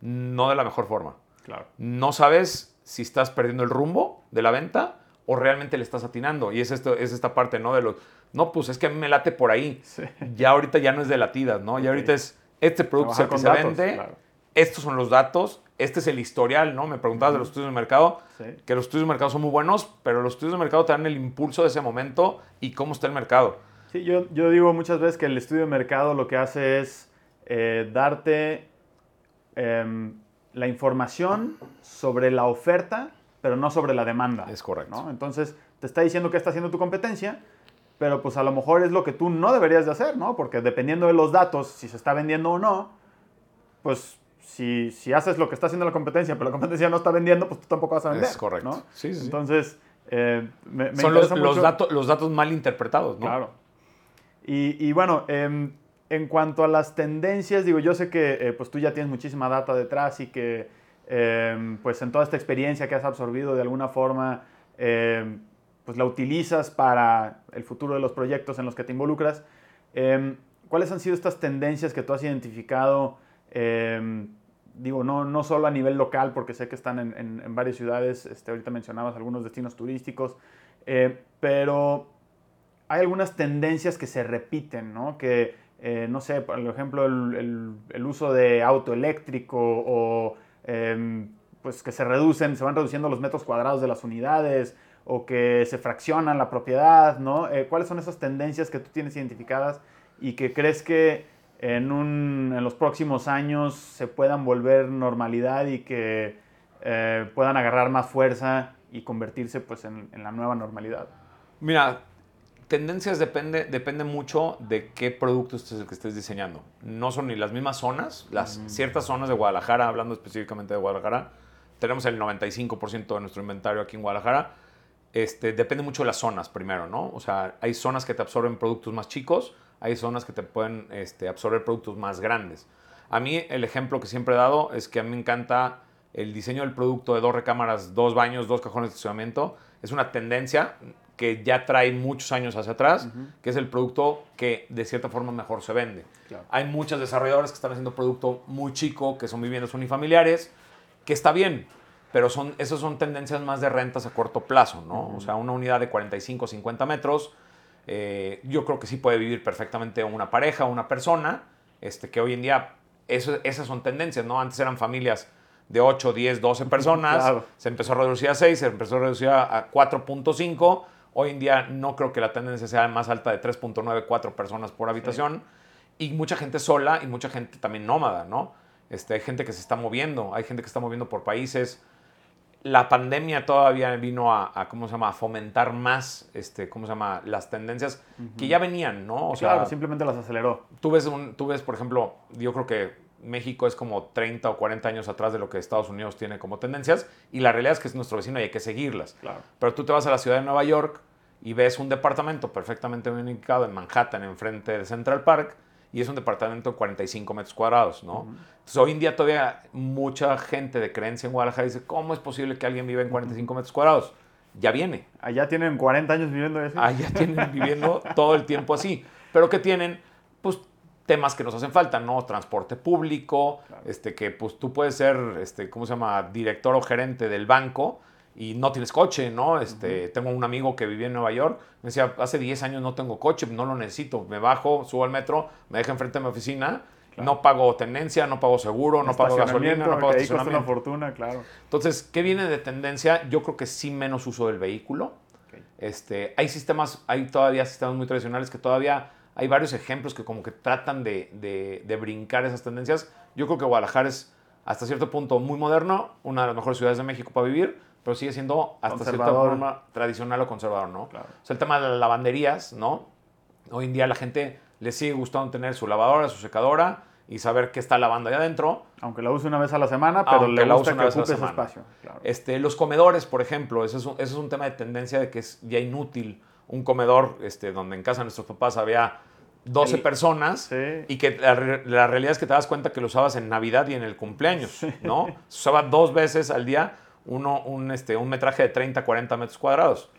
S2: No de la mejor forma.
S3: Claro.
S2: No sabes si estás perdiendo el rumbo de la venta o realmente le estás atinando. Y es, esto, es esta parte, ¿no? De los, no, pues es que a mí me late por ahí. Ya ahorita ya no es de latidas, ¿no? Ya ahorita es, este producto es el que se vende, estos son los datos, este es el historial, ¿no? Me preguntabas de los estudios de mercado, que los estudios de mercado son muy buenos, pero los estudios de mercado te dan el impulso de ese momento y cómo está el mercado.
S3: Sí, yo, yo digo muchas veces que el estudio de mercado lo que hace es eh, darte em, la información sobre la oferta, pero no sobre la demanda.
S2: Es correcto.
S3: ¿no? Entonces, te está diciendo qué está haciendo tu competencia, pero pues a lo mejor es lo que tú no deberías de hacer, ¿no? Porque dependiendo de los datos, si se está vendiendo o no, pues si, si haces lo que está haciendo la competencia, pero la competencia no está vendiendo, pues tú tampoco vas a vender.
S2: Es correcto.
S3: ¿no?
S2: Sí, sí,
S3: Entonces, eh, me,
S2: Son los, los, datos, los datos mal interpretados, ¿no?
S3: Claro. Y, y bueno, eh, en cuanto a las tendencias, digo, yo sé que eh, pues tú ya tienes muchísima data detrás y que em, pues en toda esta experiencia que has absorbido de alguna forma, em, pues la utilizas para el futuro de los proyectos en los que te involucras. Em, ¿Cuáles han sido estas tendencias que tú has identificado? digo, no, no solo a nivel local, porque sé que están en, varias ciudades, este, ahorita mencionabas algunos destinos turísticos, eh, pero hay algunas tendencias que se repiten, ¿no? Que eh, no sé, por ejemplo, el, uso de auto eléctrico o em, pues que se reducen, se van reduciendo los metros cuadrados de las unidades o que se fraccionan la propiedad, ¿no? Eh, ¿Cuáles son esas tendencias que tú tienes identificadas y que crees que en, en los próximos años se puedan volver normalidad y que eh, puedan agarrar más fuerza y convertirse pues en, en la nueva normalidad?
S2: Mira, tendencias depende, depende mucho de qué producto es el que estés diseñando. No son ni las mismas zonas, las ciertas zonas de Guadalajara, hablando específicamente de Guadalajara, tenemos el 95% de nuestro inventario aquí en Guadalajara. Este, depende mucho de las zonas primero, ¿no? O sea, hay zonas que te absorben productos más chicos, hay zonas que te pueden este, absorber productos más grandes. A mí el ejemplo que siempre he dado es que a mí me encanta el diseño del producto de dos recámaras, dos baños, dos cajones de estacionamiento. Es una tendencia, que ya trae muchos años hacia atrás, que es el producto que de cierta forma mejor se vende. Hay muchos desarrolladores que están haciendo producto muy chico, que son viviendas unifamiliares, que está bien, pero son, esas son tendencias más de rentas a corto plazo, ¿no? O sea, una unidad de 45, 50 metros, eh, yo creo que sí puede vivir perfectamente una pareja, una persona, este, que hoy en día eso, esas son tendencias, ¿no? Antes eran familias de 8, 10, 12 personas, se empezó a reducir a 6, se empezó a reducir a 4.5 Hoy en día no creo que la tendencia sea más alta de 3.94 personas por habitación. Y mucha gente sola y mucha gente también nómada, ¿no? Este, hay gente que se está moviendo, hay gente que está moviendo por países. La pandemia todavía vino a, ¿cómo se llama?, a fomentar más, este, ¿cómo se llama?, las tendencias que ya venían, ¿no?
S3: O claro, simplemente las aceleró.
S2: Tú ves, un, tú ves, por ejemplo, yo creo que México es como 30 o 40 años atrás de lo que Estados Unidos tiene como tendencias y la realidad es que es nuestro vecino y hay que seguirlas. Pero tú te vas a la ciudad de Nueva York y ves un departamento perfectamente ubicado en Manhattan, enfrente de Central Park, y es un departamento de 45 metros cuadrados, ¿no? Entonces, hoy en día todavía mucha gente de creencia en Guadalajara dice, ¿cómo es posible que alguien viva en 45 metros cuadrados? Ya viene.
S3: Allá tienen 40 años viviendo así.
S2: Allá tienen viviendo todo el tiempo así. Pero que tienen, pues, temas que nos hacen falta, ¿no? Transporte público, este, que pues tú puedes ser, este, ¿cómo se llama? Director o gerente del banco y no tienes coche, ¿no? Este, Tengo un amigo que vivía en Nueva York, me decía, hace 10 años no tengo coche, no lo necesito, me bajo, subo al metro, me deja enfrente de mi oficina, no pago tenencia, no pago seguro, no pago gasolina, no pago estacionamiento.
S3: una fortuna, claro.
S2: Entonces, ¿qué viene de tendencia? Yo creo que sí menos uso del vehículo. Este, hay sistemas, hay todavía sistemas muy tradicionales que todavía hay varios ejemplos que como que tratan de, de, brincar esas tendencias. Yo creo que Guadalajara es hasta cierto punto muy moderno, una de las mejores ciudades de México para vivir, pero sigue siendo hasta cierta forma tradicional o conservador, ¿no? Claro. O sea, el tema de las lavanderías, ¿no? Hoy en día la gente le sigue gustando tener su lavadora, su secadora y saber qué está lavando ahí adentro.
S3: Aunque la use una vez a la semana, pero le la gusta que ocupe ese espacio.
S2: Este, los comedores, por ejemplo, ese es, un, es un tema de tendencia de que es ya inútil un comedor este, donde en casa de nuestros papás había 12 personas y que la, realidad es que te das cuenta que lo usabas en Navidad y en el cumpleaños, ¿no? Se usaba dos veces al día uno, un, este, un metraje de 30, 40 metros cuadrados.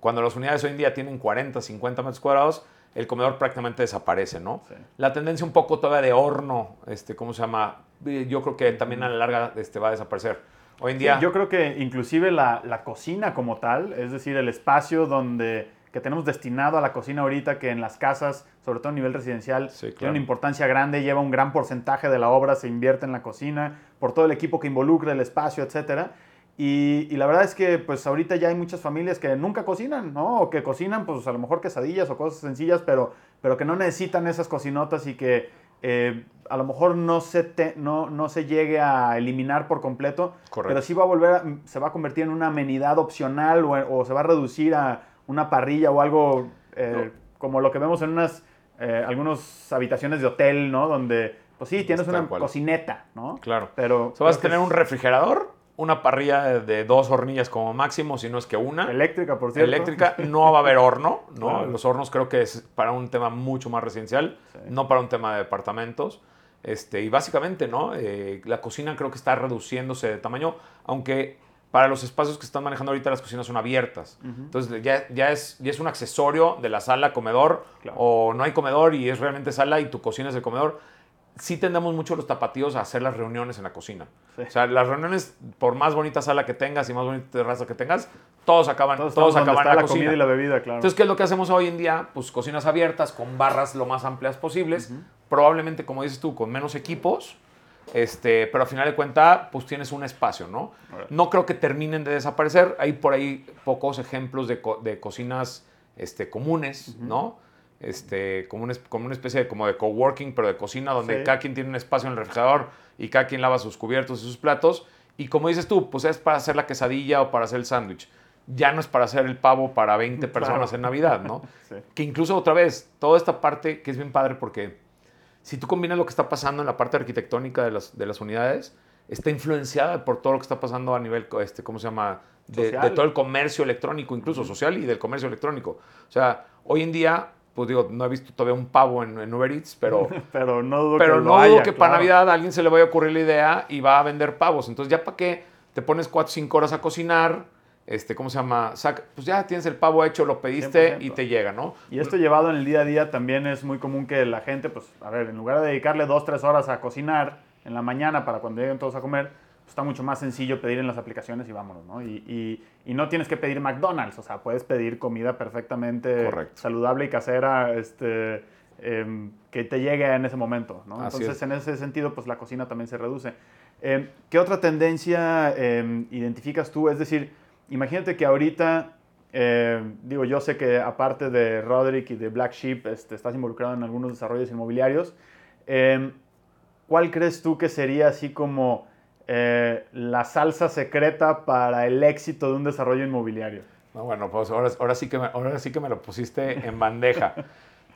S2: Cuando las unidades hoy en día tienen 40, 50 metros cuadrados, el comedor prácticamente desaparece, ¿no? La tendencia un poco todavía de horno, este, ¿cómo se llama? Yo creo que también a la larga este, va a desaparecer. Hoy en día...
S3: yo creo que inclusive la, la, cocina como tal, es decir, el espacio donde que tenemos destinado a la cocina ahorita, que en las casas, sobre todo a nivel residencial, tiene una importancia grande, lleva un gran porcentaje de la obra, se invierte en la cocina, por todo el equipo que involucra el espacio, etcétera. Y, y, la verdad es que pues ahorita ya hay muchas familias que nunca cocinan, ¿no? O que cocinan pues a lo mejor quesadillas o cosas sencillas, pero, pero que no necesitan esas cocinotas y que eh, a lo mejor no se, te, no, no se llegue a eliminar por completo, pero sí va a volver, se va a convertir en una amenidad opcional o, o se va a reducir a una parrilla o algo eh, como lo que vemos en unas, eh, algunas habitaciones de hotel, ¿no? Donde, pues sí, tienes una cocineta, ¿no?
S2: Claro.
S3: Pero...
S2: ¿Vas a tener un refrigerador? una parrilla de dos hornillas como máximo, si no es que una.
S3: Eléctrica, por cierto.
S2: Eléctrica, no va a haber horno, ¿no? Los hornos creo que es para un tema mucho más residencial, no para un tema de departamentos. Este, y básicamente, ¿no? Eh, la cocina creo que está reduciéndose de tamaño, aunque para los espacios que están manejando ahorita las cocinas son abiertas. Entonces ya, ya, es, ya es un accesorio de la sala, comedor, o no hay comedor y es realmente sala y tu cocina es el comedor sí tendemos mucho los tapatíos a hacer las reuniones en la cocina. O sea, las reuniones, por más bonita sala que tengas y más bonita terraza que tengas, todos acaban, todos, acaban en la, cocina.
S3: comida y la bebida, claro.
S2: Entonces, ¿qué es lo que hacemos hoy en día? Pues cocinas abiertas, con barras lo más amplias posibles, probablemente, como dices tú, con menos equipos, este, pero al final de cuentas, pues tienes un espacio, ¿no? No creo que terminen de desaparecer. Hay por ahí pocos ejemplos de, de cocinas este, comunes, ¿no? este, como, una, como una especie de, como de coworking, pero de cocina, donde cada quien tiene un espacio en el refrigerador y cada quien lava sus cubiertos y sus platos. Y como dices tú, pues es para hacer la quesadilla o para hacer el sándwich. Ya no es para hacer el pavo para 20 personas en Navidad, ¿no? Que incluso otra vez, toda esta parte que es bien padre porque si tú combinas lo que está pasando en la parte arquitectónica de las, de las unidades, está influenciada por todo lo que está pasando a nivel, este, ¿cómo se llama? De, de todo el comercio electrónico, incluso social y del comercio electrónico. O sea, hoy en día pues digo, no he visto todavía un pavo en, Uber Eats, pero,
S3: pero no dudo
S2: pero
S3: que,
S2: no dudo que para Navidad a alguien se le vaya a ocurrir la idea y va a vender pavos. Entonces, ya para qué te pones 4 o 5 horas a cocinar, este, ¿cómo se llama? pues ya tienes el pavo hecho, lo pediste y te llega, ¿no?
S3: Y esto llevado en el día a día también es muy común que la gente, pues, a ver, en lugar de dedicarle 2, 3 horas a cocinar en la mañana para cuando lleguen todos a comer, está mucho más sencillo pedir en las aplicaciones y vámonos, ¿no? Y, y, no tienes que pedir McDonald's, o sea, puedes pedir comida perfectamente saludable y casera, este, em, que te llegue en ese momento, ¿no? Entonces, en ese sentido, pues la cocina también se reduce. Em, ¿Qué otra tendencia em, identificas tú? Es decir, imagínate que ahorita, digo, yo sé que aparte de Roderick y de Black Sheep, este, estás involucrado en algunos desarrollos inmobiliarios. ¿Cuál crees tú que sería así como eh, la salsa secreta para el éxito de un desarrollo inmobiliario?
S2: bueno, pues ahora, ahora, sí que me, ahora sí que me lo pusiste en bandeja.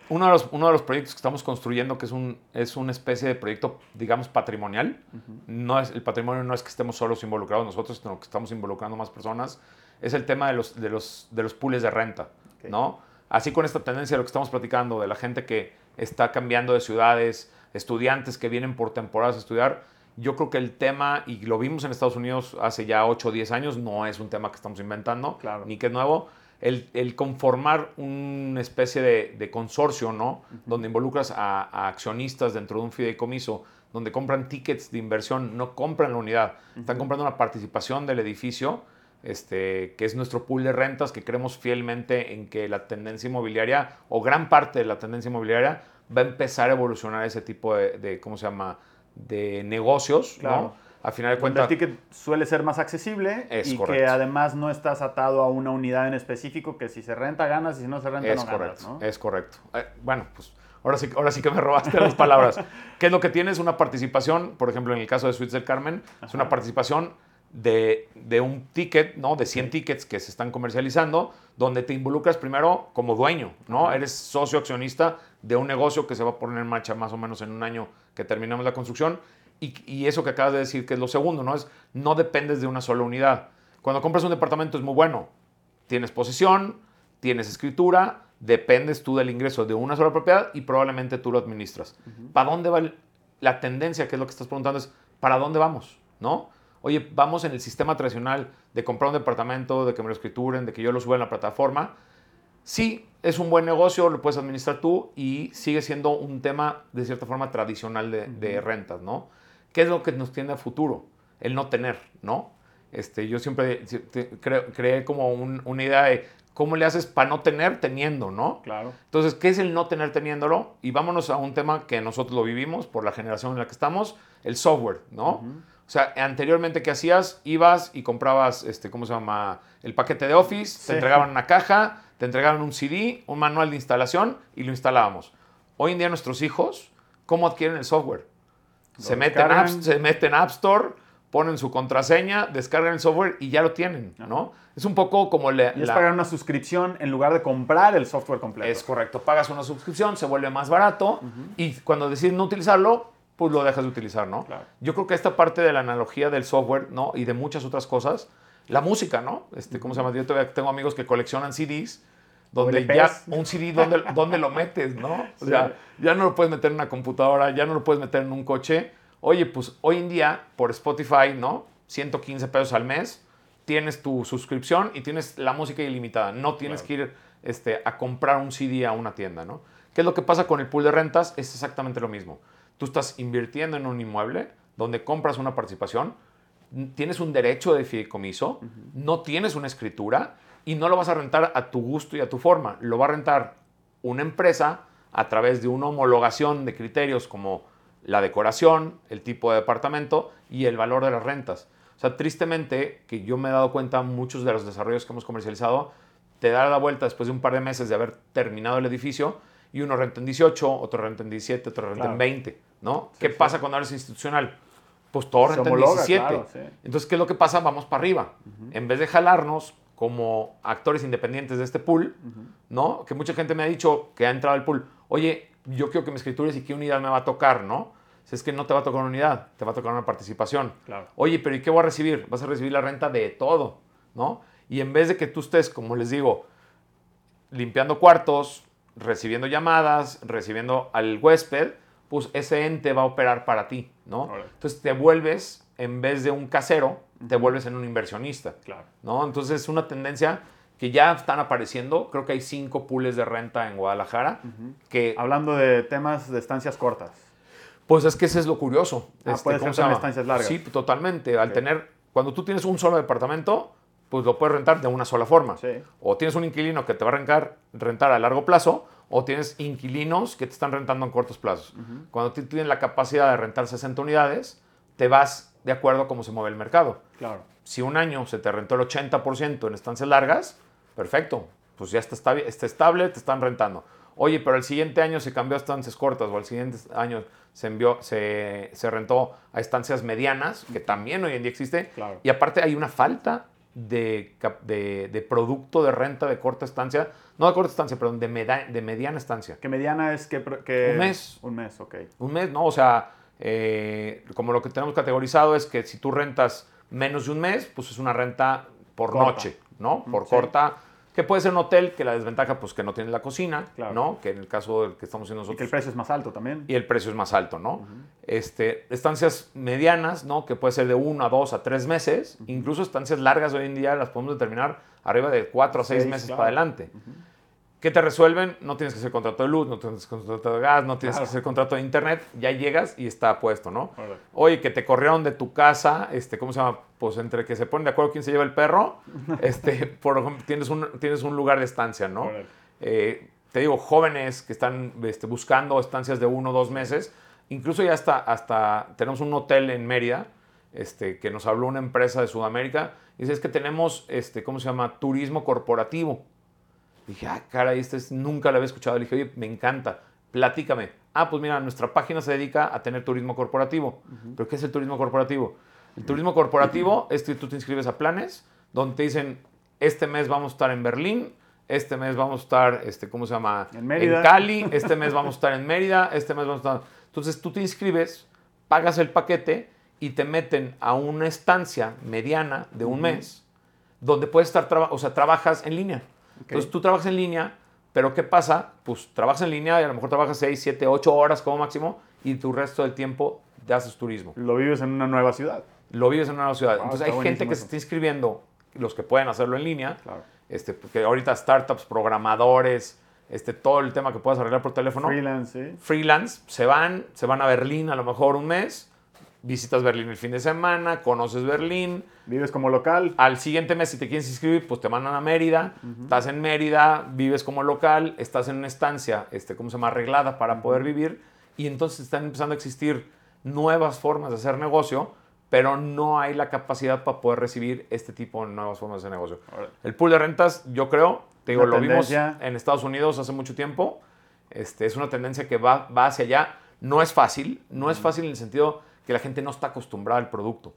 S2: Uno de, los, uno de los proyectos que estamos construyendo, que es, un, es una especie de proyecto, digamos, patrimonial, no es, el patrimonio no es que estemos solos involucrados nosotros, sino que estamos involucrando más personas, es el tema de los, de los, de los pools de renta, ¿no? Así con esta tendencia de lo que estamos platicando, de la gente que está cambiando de ciudades, estudiantes que vienen por temporadas a estudiar, yo creo que el tema, y lo vimos en Estados Unidos hace ya 8 o 10 años, no es un tema que estamos inventando, ni que es nuevo. El, conformar una especie de, consorcio, ¿no? Donde involucras a, accionistas dentro de un fideicomiso, donde compran tickets de inversión, no compran la unidad, están comprando una participación del edificio, este, que es nuestro pool de rentas, que creemos fielmente en que la tendencia inmobiliaria, o gran parte de la tendencia inmobiliaria, va a empezar a evolucionar ese tipo de, de ¿cómo se llama? de negocios, ¿no?
S3: A final de cuentas. El ticket suele ser más accesible y que además no estás atado a una unidad en específico que si se renta ganas y si no se renta no
S2: ganas,
S3: ¿no?
S2: Es correcto. Eh, bueno, pues ahora sí, ahora sí que me robaste las palabras. ¿Qué es lo que tienes? Una participación, por ejemplo, en el caso de Suites del Carmen, es una participación de, un ticket, ¿no? De 100 tickets que se están comercializando, donde te involucras primero como dueño, ¿no? Eres socio accionista de un negocio que se va a poner en marcha más o menos en un año que terminamos la construcción. Y, eso que acabas de decir, que es lo segundo, ¿no? Es no dependes de una sola unidad. Cuando compras un departamento es muy bueno. Tienes posesión, tienes escritura, dependes tú del ingreso de una sola propiedad y probablemente tú lo administras. ¿Para dónde va la tendencia? Que es lo que estás preguntando, es ¿para dónde vamos? ¿No? Oye, vamos en el sistema tradicional de comprar un departamento, de que me lo escrituren, de que yo lo suba en la plataforma. sí, es un buen negocio, lo puedes administrar tú y sigue siendo un tema de cierta forma tradicional de, rentas, ¿no? ¿Qué es lo que nos tiene a futuro? El no tener, ¿no? Este, yo siempre creé como una idea de cómo le haces para no tener teniendo, ¿no?
S3: Claro.
S2: Entonces, ¿qué es el no tener teniéndolo? Y vámonos a un tema que nosotros lo vivimos por la generación en la que estamos, el software, ¿no? O sea, anteriormente, ¿qué hacías? Ibas y comprabas, este, ¿cómo se llama? El paquete de Office, te entregaban una caja, te entregaban un CD, un manual de instalación y lo instalábamos. Hoy en día nuestros hijos, ¿cómo adquieren el software? Se meten, app, se meten, App Store, ponen su contraseña, descargan el software y ya lo tienen, ¿no? Es un poco como le,
S3: y es pagar una suscripción en lugar de comprar el software completo.
S2: Es correcto, pagas una suscripción, se vuelve más barato y cuando decides no utilizarlo, pues lo dejas de utilizar, ¿no? Yo creo que esta parte de la analogía del software, ¿no? Y de muchas otras cosas, la música, ¿no? Este, ¿Cómo se llama? Yo tengo amigos que coleccionan CDs donde ya un CD, ¿dónde, ¿dónde, lo metes, no? O sea, ya no lo puedes meter en una computadora, ya no lo puedes meter en un coche. Oye, pues hoy en día, por Spotify, ¿no? 115 pesos al mes, tienes tu suscripción y tienes la música ilimitada. No tienes que ir este, a comprar un CD a una tienda, ¿no? ¿Qué es lo que pasa con el pool de rentas? Es exactamente lo mismo. Tú estás invirtiendo en un inmueble donde compras una participación, tienes un derecho de fideicomiso, no tienes una escritura y no lo vas a rentar a tu gusto y a tu forma. Lo va a rentar una empresa a través de una homologación de criterios como la decoración, el tipo de departamento y el valor de las rentas. O sea, tristemente, que yo me he dado cuenta, muchos de los desarrollos que hemos comercializado, te da la vuelta después de un par de meses de haber terminado el edificio y uno renta en 18, otro renta en 17, otro renta en 20, ¿no? ¿Qué pasa cuando eres institucional? Pues todo renta en 17. Entonces, ¿qué es lo que pasa? Vamos para arriba. En vez de jalarnos como actores independientes de este pool, ¿no? Que mucha gente me ha dicho que ha entrado al pool, oye, yo quiero que me escritures y qué unidad me va a tocar, ¿no? Si es que no te va a tocar una unidad, te va a tocar una participación.
S3: Claro.
S2: Oye, pero ¿y qué voy a recibir? Vas a recibir la renta de todo, ¿no? Y en vez de que tú estés, como les digo, limpiando cuartos, recibiendo llamadas, recibiendo al huésped, pues ese ente va a operar para ti, ¿no? Entonces te vuelves, en vez de un casero, te vuelves en un inversionista.
S3: Claro.
S2: ¿no? Entonces es una tendencia que ya están apareciendo. Creo que hay cinco pools de renta en Guadalajara. que,
S3: Hablando de temas de estancias cortas.
S2: Pues es que ese es lo curioso.
S3: Ah, este, puede ser estancias largas.
S2: Sí, totalmente. Al tener, cuando tú tienes un solo departamento, pues lo puedes rentar de una sola forma.
S3: Sí.
S2: O tienes un inquilino que te va a rentar, rentar a largo plazo, o tienes inquilinos que te están rentando en cortos plazos. Cuando tú tienes la capacidad de rentar 60 unidades, te vas de acuerdo a cómo se mueve el mercado.
S3: Claro.
S2: Si un año se te rentó el 80% en estancias largas, perfecto, pues ya está, está estable, te están rentando. Oye, pero el siguiente año se cambió a estancias cortas o el siguiente año se, envió, se, se rentó a estancias medianas, que también hoy en día existe.
S3: Claro.
S2: Y aparte hay una falta de, de, de, producto de renta de corta estancia, no de corta estancia, perdón, de, de mediana estancia.
S3: ¿Qué mediana es que, que,
S2: Un mes.
S3: Un mes, ok.
S2: Un mes, no, o sea, eh, como lo que tenemos categorizado es que si tú rentas menos de un mes, pues es una renta por noche, ¿no? Por corta. Que puede ser un hotel, que la desventaja, pues que no tiene la cocina, ¿no? Que en el caso del que estamos haciendo nosotros.
S3: Y que el precio es más alto también.
S2: Y el precio es más alto, ¿no? este, estancias medianas, ¿no? Que puede ser de uno a dos a tres meses. Incluso estancias largas hoy en día las podemos determinar arriba de cuatro a seis, meses para adelante. ¿Qué te resuelven? No tienes que hacer contrato de luz, no tienes que hacer contrato de gas, no tienes que hacer contrato de internet, ya llegas y está puesto, ¿no? Oye, que te corrieron de tu casa, este, ¿cómo se llama? Pues entre que se ponen de acuerdo quién se lleva el perro, este, por ejemplo, tienes un, tienes un lugar de estancia, ¿no? Eh, te digo, jóvenes que están este, buscando estancias de uno o dos meses, incluso ya hasta, hasta tenemos un hotel en Mérida, este, que nos habló una empresa de Sudamérica, y dice, es que tenemos, este, ¿cómo se llama? Turismo corporativo. Dije, ah, caray, este es, nunca lo había escuchado. Le dije, oye, me encanta, platícame. Ah, pues mira, nuestra página se dedica a tener turismo corporativo. ¿Pero qué es el turismo corporativo? El turismo corporativo es que tú te inscribes a planes donde te dicen, este mes vamos a estar en Berlín, este mes vamos a estar, este, ¿cómo se llama?
S3: En Mérida.
S2: En Cali, este mes vamos a estar en Mérida, este mes vamos a estar... Entonces tú te inscribes, pagas el paquete y te meten a una estancia mediana de un mes donde puedes estar, o sea, trabajas en línea. Entonces tú trabajas en línea, pero ¿qué pasa? Pues trabajas en línea y a lo mejor trabajas 6, 7, 8 horas como máximo y tu resto del tiempo te haces turismo.
S3: Lo vives en una nueva ciudad.
S2: Lo vives en una nueva ciudad. Entonces hay gente que se está inscribiendo, los que pueden hacerlo en línea, este, porque ahorita startups, programadores, este, todo el tema que puedas arreglar por teléfono.
S3: Freelance, sí.
S2: Freelance, se van, se van a Berlín a lo mejor un mes, visitas Berlín el fin de semana, conoces Berlín.
S3: Vives como local.
S2: Al siguiente mes, si te quieres inscribir, pues te mandan a Mérida. Estás en Mérida, vives como local, estás en una estancia, este, ¿cómo se llama? Arreglada para poder vivir. Y entonces están empezando a existir nuevas formas de hacer negocio, pero no hay la capacidad para poder recibir este tipo de nuevas formas de negocio. El pool de rentas, yo creo, te digo, lo vimos
S3: tendencia.
S2: en Estados Unidos hace mucho tiempo. Este, es una tendencia que va, va hacia allá. No es fácil, no es fácil en el sentido que la gente no está acostumbrada al producto.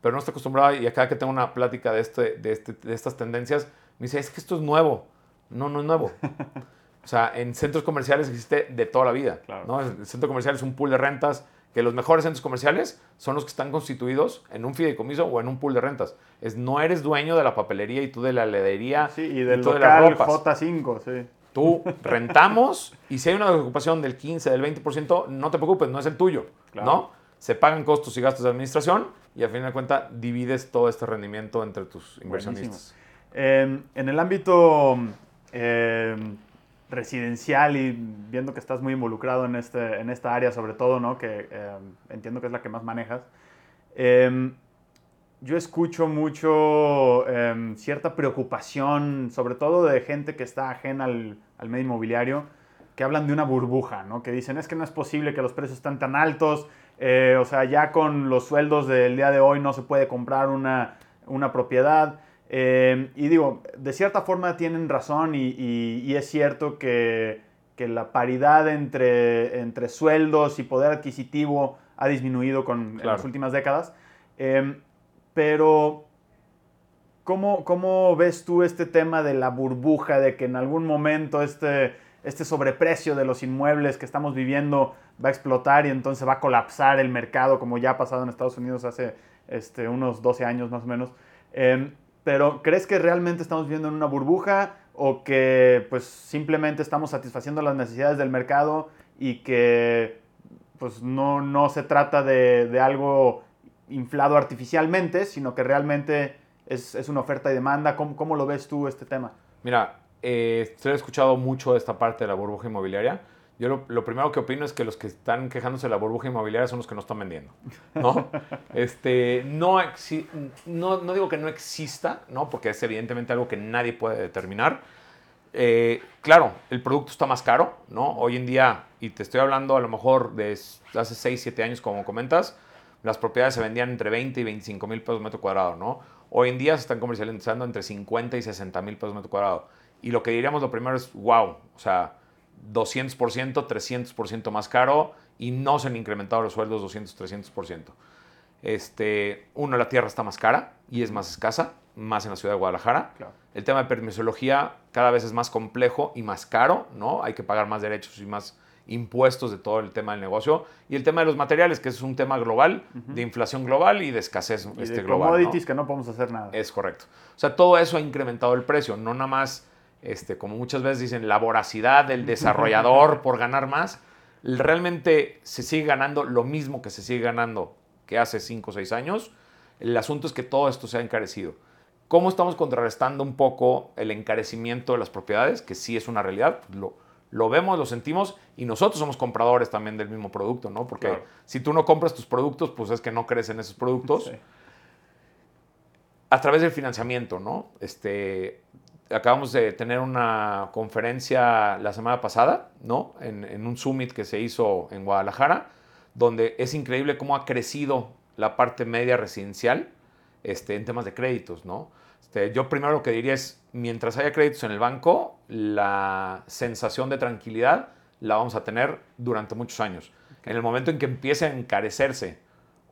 S2: Pero no está acostumbrada, y acá que tengo una plática de, este, de, este- de estas tendencias, me dice, es que esto es nuevo. No, no es nuevo. o sea, en centros comerciales existe de toda la vida.
S3: Claro.
S2: ¿no? El centro comercial es un pool de rentas, que los mejores centros comerciales son los que están constituidos en un fideicomiso o en un pool de rentas. Es, no eres dueño de la papelería y tú de la heladería
S3: Sí, y del
S2: tú de las
S3: local
S2: ropas.
S3: J5, sí.
S2: Tú rentamos y si hay una ocupación del 15, del 20%, no te preocupes, no es el tuyo,
S3: Claro.
S2: ¿no? Se pagan costos y gastos de administración y al fin de cuentas divides todo este rendimiento entre tus inversionistas.
S3: Eh, en el ámbito eh, residencial y viendo que estás muy involucrado en, este, en esta área, sobre todo, ¿no? que eh, entiendo que es la que más manejas, yo escucho mucho cierta preocupación, sobre todo de gente que está ajena al, al medio inmobiliario, que hablan de una burbuja, ¿no? que dicen es que no es posible que los precios están tan altos, eh, o sea, ya con los sueldos del día de hoy no se puede comprar una, una propiedad. Eh, y digo, de cierta forma tienen razón y, y- y es cierto que, que la paridad entre, entre sueldos y poder adquisitivo ha disminuido con, en las últimas décadas. Eh, pero, ¿cómo, ¿cómo ves tú este tema de la burbuja, de que en algún momento este, este sobreprecio de los inmuebles que estamos viviendo va a explotar y entonces va a colapsar el mercado, como ya ha pasado en Estados Unidos hace este, unos 12 años más o menos? Eh, pero, ¿crees que realmente estamos viviendo en una burbuja o que pues simplemente estamos satisfaciendo las necesidades del mercado y que pues no, no se trata de, algo inflado artificialmente, sino que realmente es, es una oferta y demanda. ¿Cómo, cómo lo ves tú este tema?
S2: Mira, eh, he escuchado mucho esta parte de la burbuja inmobiliaria. Yo lo, lo primero que opino es que los que están quejándose de la burbuja inmobiliaria son los que no están vendiendo, ¿no? este, no, exi- no, no digo que no exista, ¿no? Porque es evidentemente algo que nadie puede determinar. Eh, claro, el producto está más caro, ¿no? Hoy en día, y te estoy hablando a lo mejor de hace 6, 7 años, como comentas, las propiedades se vendían entre 20 y 25 mil pesos metro cuadrado, ¿no? Hoy en día se están comercializando entre 50 y 60 mil pesos metro cuadrado. Y lo que diríamos lo primero es, wow, o sea, 200%, 300% más caro y no se han incrementado los sueldos 200, 300%. Este, uno, la tierra está más cara y es más escasa, más en la ciudad de Guadalajara.
S3: Claro.
S2: El tema de permisología cada vez es más complejo y más caro, ¿no? Hay que pagar más derechos y más impuestos de todo el tema del negocio. Y el tema de los materiales, que es un tema global, de inflación global y de escasez
S3: Y
S2: este,
S3: de
S2: global. ¿no?
S3: commodities que no podemos hacer nada.
S2: Es correcto. O sea, todo eso ha incrementado el precio, no nada más, este, como muchas veces dicen, la voracidad del desarrollador por ganar más. Realmente se sigue ganando lo mismo que se sigue ganando que hace 5 o 6 años. El asunto es que todo esto se ha encarecido. ¿Cómo estamos contrarrestando un poco el encarecimiento de las propiedades? Que sí es una realidad. Lo, lo vemos, lo sentimos y nosotros somos compradores también del mismo producto, ¿no? Porque
S3: Claro.
S2: si tú no compras tus productos, pues es que no crees en esos productos
S3: Sí.
S2: a través del financiamiento, ¿no? Este, acabamos de tener una conferencia la semana pasada, ¿no? En, en un summit que se hizo en Guadalajara, donde es increíble cómo ha crecido la parte media residencial este, en temas de créditos, ¿no? Este, yo primero lo que diría es, mientras haya créditos en el banco, la sensación de tranquilidad la vamos a tener durante muchos años. En el momento en que empiece a encarecerse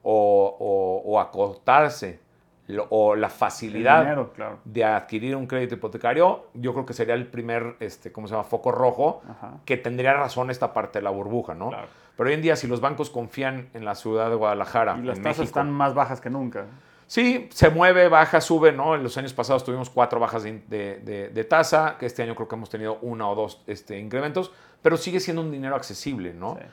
S2: o, o- o acotarse lo- o la facilidad
S3: dinero, claro.
S2: de adquirir un crédito hipotecario, yo creo que sería el primer, este, ¿cómo se llama?, foco rojo
S3: Ajá.
S2: que tendría razón esta parte de la burbuja, ¿no?
S3: Claro.
S2: Pero hoy en día, si los bancos confían en la ciudad de Guadalajara,
S3: Y las
S2: en
S3: tasas
S2: México,
S3: están más bajas que nunca.
S2: Sí, se mueve, baja, sube, ¿no? En los años pasados tuvimos cuatro bajas de, de- de- de tasa, que este año creo que hemos tenido una o dos este, incrementos, pero sigue siendo un dinero accesible, ¿no?
S3: Sí.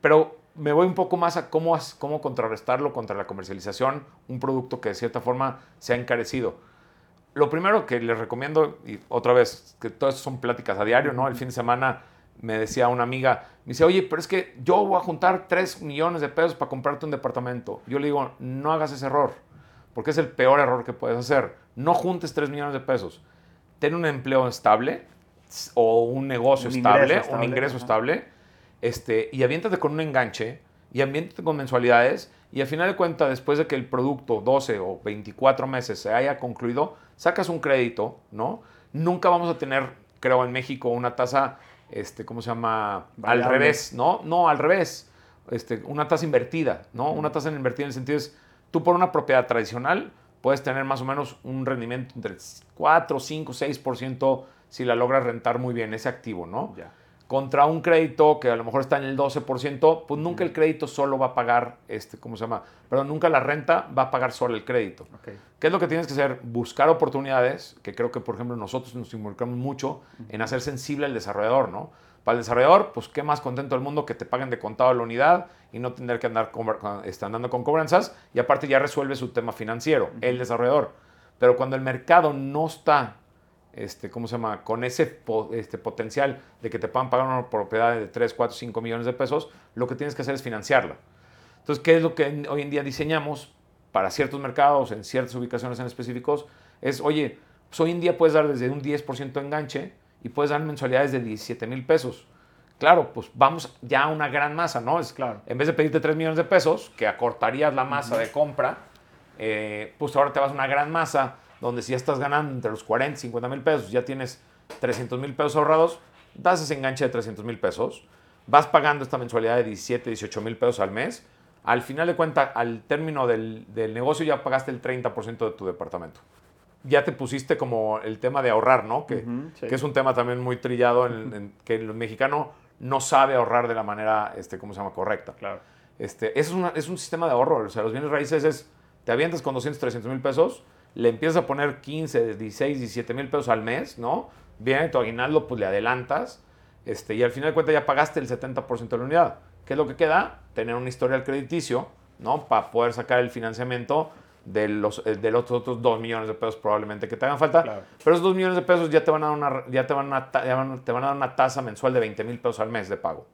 S2: Pero me voy un poco más a cómo, cómo contrarrestarlo contra la comercialización, un producto que de cierta forma se ha encarecido. lo primero que les recomiendo, y otra vez, que todas son pláticas a diario, ¿no? El fin de semana me decía una amiga, me dice, oye, pero es que yo voy a juntar 3 millones de pesos para comprarte un departamento. Yo le digo, no hagas ese error, porque es el peor error que puedes hacer. No juntes 3 millones de pesos. Ten un empleo estable o un negocio estable, un ingreso estable, este, y aviéntate con un enganche y aviéntate con mensualidades y al final de cuentas, después de que el producto 12 o 24 meses se haya concluido, sacas un crédito, ¿no? Nunca vamos a tener, creo, en México una tasa, este, ¿cómo se llama? Al revés, ¿no? No, al revés. Este, una tasa invertida, ¿no? Una tasa invertida en el sentido es, tú por una propiedad tradicional puedes tener más o menos un rendimiento entre 4, 5, 6% si la logras rentar muy bien ese activo, ¿no? Ya contra un crédito que a lo mejor está en el 12%, pues nunca el crédito solo va a pagar, este, ¿cómo se llama? Pero nunca la renta va a pagar solo el crédito. ¿Qué es lo que tienes que hacer? Buscar oportunidades, que creo que, por ejemplo, nosotros nos involucramos mucho en hacer sensible al desarrollador, ¿no? Para el desarrollador, pues qué más contento el mundo que te paguen de contado la unidad y no tener que andar este, andando con cobranzas y aparte ya resuelve su tema financiero, el desarrollador. Pero cuando el mercado no está este, ¿cómo se llama? Con ese este, potencial de que te puedan pagar una propiedad de 3, 4, 5 millones de pesos, lo que tienes que hacer es financiarla. Entonces, ¿qué es lo que hoy en día diseñamos para ciertos mercados, en ciertas ubicaciones en específicos? Es, oye, pues hoy en día puedes dar desde un 10% de enganche y puedes dar mensualidades de 17 mil pesos. Claro, pues vamos ya a una gran masa, ¿no? Es, claro. En vez de pedirte 3 millones de pesos, que acortarías la masa de compra, eh, pues ahora te vas a una gran masa donde si ya estás ganando entre los 40 y 50 mil pesos, ya tienes 300 mil pesos ahorrados, das ese enganche de 300 mil pesos, vas pagando esta mensualidad de 17, 18 mil pesos al mes, al final de cuentas, al término del, negocio ya pagaste el 30% de tu departamento. Ya te pusiste como el tema de ahorrar, ¿no? Que, que es un tema también muy trillado, en, que el mexicano no sabe ahorrar de la manera, este, ¿cómo se llama? Correcta.
S3: Claro.
S2: Este, es, es un sistema de ahorro. O sea, los bienes raíces es, te avientas con 200, 300 mil pesos, le empiezas a poner 15, 16, 17 mil pesos al mes, ¿no? Viene tu aguinaldo, pues le adelantas, este, y al final de cuentas ya pagaste el 70% de la unidad. ¿Qué es lo que queda? Tener un historial crediticio, ¿no? Para poder sacar el financiamiento de los, eh, de los otros 2 millones de pesos probablemente que te hagan falta. Pero esos 2 millones de pesos ya te van a dar una, ya te van a, te van a dar una tasa mensual de 20 mil pesos al mes de pago.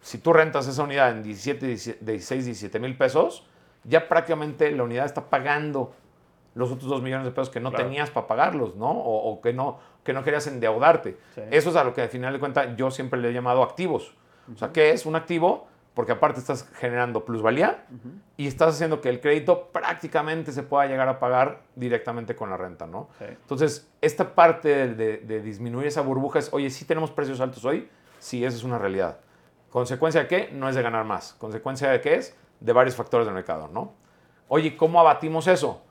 S2: Si tú rentas esa unidad en 17, 16, 17 mil pesos, ya prácticamente la unidad está pagando los otros dos millones de pesos que no tenías para pagarlos, ¿no? O, que no que no querías endeudarte. Eso es a lo que al final de cuentas yo siempre le he llamado activos. O sea, ¿qué es un activo? Porque aparte estás generando plusvalía y estás haciendo que el crédito prácticamente se pueda llegar a pagar directamente con la renta, ¿no? Entonces, esta parte de, de, disminuir esa burbuja es, oye, sí tenemos precios altos hoy, sí, eso es una realidad. ¿Consecuencia de qué? No es de ganar más. ¿Consecuencia de qué es? De varios factores del mercado, ¿no? Oye, ¿cómo abatimos eso?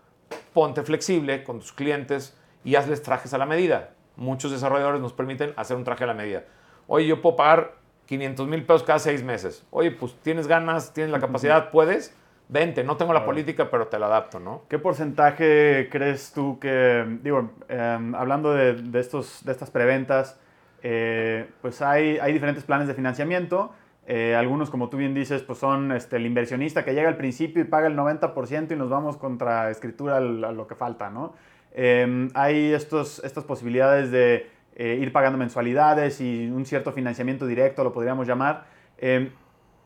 S2: Ponte flexible con tus clientes y hazles trajes a la medida. Muchos desarrolladores nos permiten hacer un traje a la medida. Oye, yo puedo pagar 500 mil pesos cada seis meses. Oye, pues tienes ganas, tienes la capacidad, puedes. Vente, no tengo la política, pero te la adapto, ¿no?
S3: ¿Qué porcentaje crees tú que, digo, em, hablando de, estos, de estas preventas, eh, pues hay, hay diferentes planes de financiamiento? Eh, algunos, como tú bien dices, pues son este, el inversionista que llega al principio y paga el 90% y nos vamos contra escritura a lo que falta, ¿no? Em, hay estos, estas posibilidades de eh, ir pagando mensualidades y un cierto financiamiento directo, lo podríamos llamar. Em,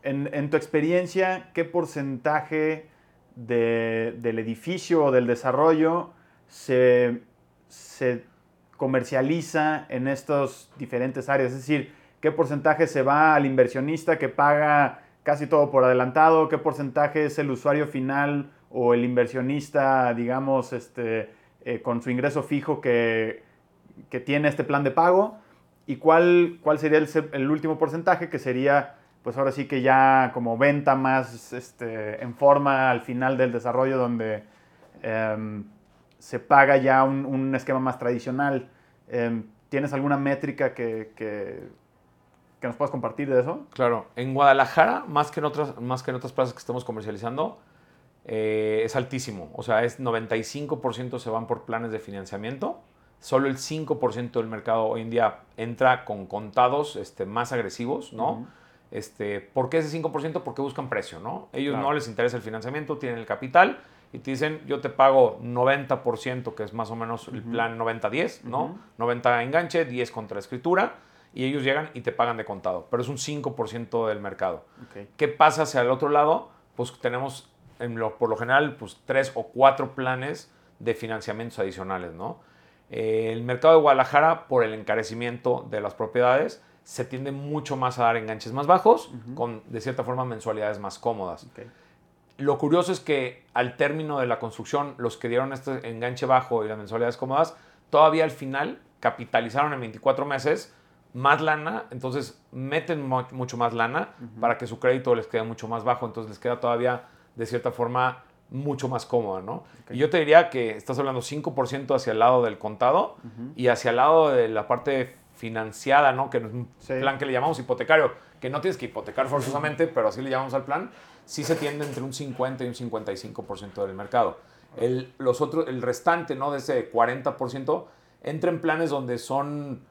S3: en, tu experiencia, ¿qué porcentaje del edificio o del desarrollo se, se comercializa en estas diferentes áreas? Es decir, qué porcentaje se va al inversionista que paga casi todo por adelantado, qué porcentaje es el usuario final o el inversionista, digamos, este, eh, con su ingreso fijo que, tiene este plan de pago y cuál, cuál sería el, último porcentaje que sería, pues ahora sí que ya como venta más este, en forma al final del desarrollo donde em, se paga ya un, esquema más tradicional. Em, ¿Tienes alguna métrica que, que nos puedas compartir de eso.
S2: Claro, en Guadalajara, más que en otras, más que en otras plazas que estamos comercializando, eh, es altísimo. O sea, es 95% se van por planes de financiamiento. Solo el 5% del mercado hoy en día entra con contados este, más agresivos, ¿no? este, ¿Por qué ese 5%? Porque buscan precio, ¿no? Ellos no les interesa el financiamiento, tienen el capital y te dicen, yo te pago 90%, que es más o menos el plan 90-10, ¿no? 90 enganche, 10 contra escritura, y ellos llegan y te pagan de contado, pero es un 5% del mercado. ¿Qué pasa hacia el otro lado? Pues tenemos, en lo, por lo general, pues tres o cuatro planes de financiamientos adicionales, ¿no? Eh, el mercado de Guadalajara, por el encarecimiento de las propiedades, se tiende mucho más a dar enganches más bajos, con de cierta forma mensualidades más cómodas. Lo curioso es que al término de la construcción, los que dieron este enganche bajo y las mensualidades cómodas, todavía al final capitalizaron en 24 meses más lana, entonces meten mucho más lana para que su crédito les quede mucho más bajo, entonces les queda todavía de cierta forma mucho más cómoda, ¿no? Y yo te diría que estás hablando 5% hacia el lado del contado y hacia el lado de la parte financiada, ¿no? Que es un plan que le llamamos hipotecario, que no tienes que hipotecar forzosamente, pero así le llamamos al plan, sí se tiende entre un 50 y un 55% del mercado. El, los otros, el restante, ¿no? De ese 40% entra en planes donde son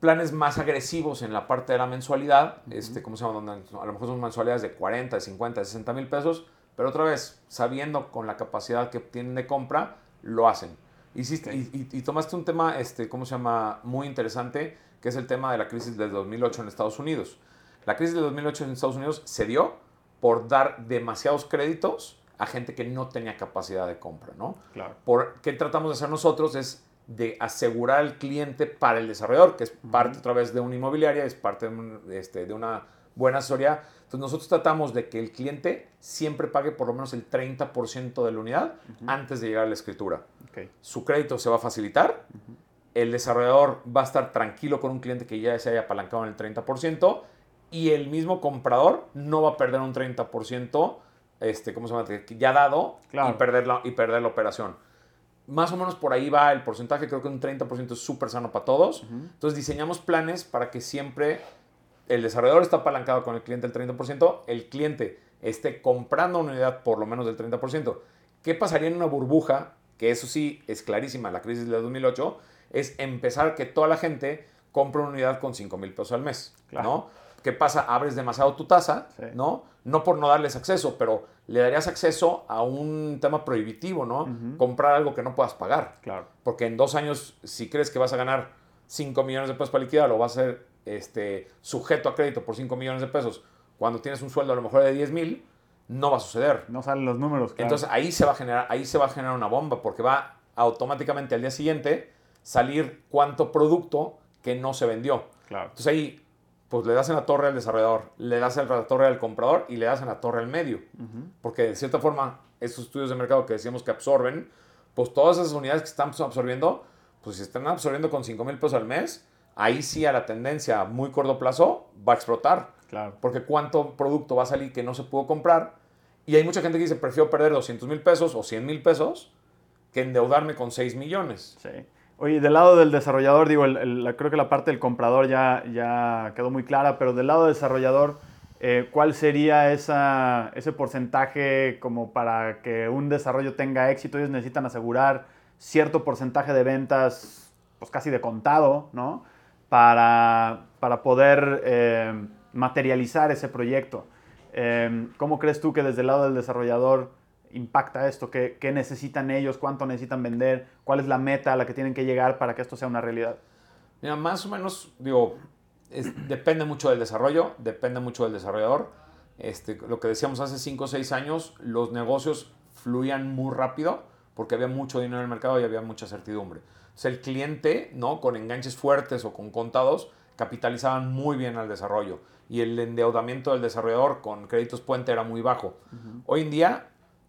S2: planes más agresivos en la parte de la mensualidad, este, ¿cómo se llama? Donde a lo mejor son mensualidades de 40, de 50, de 60 mil pesos, pero otra vez, sabiendo con la capacidad que tienen de compra, lo hacen. Hiciste, y, tomaste un tema, este, ¿cómo se llama? Muy interesante, que es el tema de la crisis del 2008 en Estados Unidos. La crisis del 2008 en Estados Unidos se dio por dar demasiados créditos a gente que no tenía capacidad de compra, ¿no?
S3: Claro.
S2: Por, ¿Qué tratamos de hacer nosotros? Es de asegurar al cliente para el desarrollador, que es parte otra vez de una inmobiliaria, es parte de, este, de una buena asesoría. Entonces nosotros tratamos de que el cliente siempre pague por lo menos el 30% de la unidad antes de llegar a la escritura. Su crédito se va a facilitar, el desarrollador va a estar tranquilo con un cliente que ya se haya apalancado en el 30% y el mismo comprador no va a perder un 30% este, ¿cómo se llama? ya dado y, perder la, y perder la operación. Más o menos por ahí va el porcentaje, creo que un 30% es súper sano para todos. Entonces diseñamos planes para que siempre el desarrollador está apalancado con el cliente el 30%, el cliente esté comprando una unidad por lo menos del 30%. ¿Qué pasaría en una burbuja? Que eso sí es clarísima, la crisis de 2008, es empezar que toda la gente compre una unidad con 5 mil pesos al mes, ¿no? ¿Qué pasa? Abres demasiado tu tasa, ¿no? No por no darles acceso, pero le darías acceso a un tema prohibitivo, ¿no? Comprar algo que no puedas pagar.
S3: Claro.
S2: Porque en dos años, si crees que vas a ganar 5 millones de pesos para liquidar, lo vas a ser este, sujeto a crédito por 5 millones de pesos, cuando tienes un sueldo a lo mejor de 10 mil, no va a suceder.
S3: No salen los números.
S2: Entonces ahí se, va a generar, ahí se va a generar una bomba porque va automáticamente al día siguiente salir cuánto producto que no se vendió.
S3: Claro.
S2: Entonces ahí pues le das en la torre al desarrollador, le das en la torre al comprador y le das en la torre al medio. Porque de cierta forma, esos estudios de mercado que decíamos que absorben, pues todas esas unidades que están absorbiendo, pues si están absorbiendo con 5 mil pesos al mes, ahí sí a la tendencia a muy corto plazo va a explotar.
S3: Claro.
S2: Porque cuánto producto va a salir que no se pudo comprar. Y hay mucha gente que dice, prefiero perder 200 mil pesos o 100 mil pesos que endeudarme con 6 millones.
S3: Sí. Oye, del lado del desarrollador, digo, creo que la parte del comprador ya, ya quedó muy clara, pero del lado del desarrollador, eh, ¿cuál sería esa, ese porcentaje como para que un desarrollo tenga éxito? Ellos necesitan asegurar cierto porcentaje de ventas, pues casi de contado, ¿no? para, poder eh, materializar ese proyecto. Eh, ¿Cómo crees tú que desde el lado del desarrollador impacta esto? ¿Qué, necesitan ellos? ¿Cuánto necesitan vender? ¿Cuál es la meta a la que tienen que llegar para que esto sea una realidad?
S2: Mira, más o menos, digo, depende mucho del desarrollo, depende mucho del desarrollador. Este, lo que decíamos hace 5 o 6 años, los negocios fluían muy rápido porque había mucho dinero en el mercado y había mucha certidumbre el cliente, ¿no? Con enganches fuertes o con contados, capitalizaban muy bien al desarrollo. Y el endeudamiento del desarrollador con créditos puente era muy bajo. Hoy en día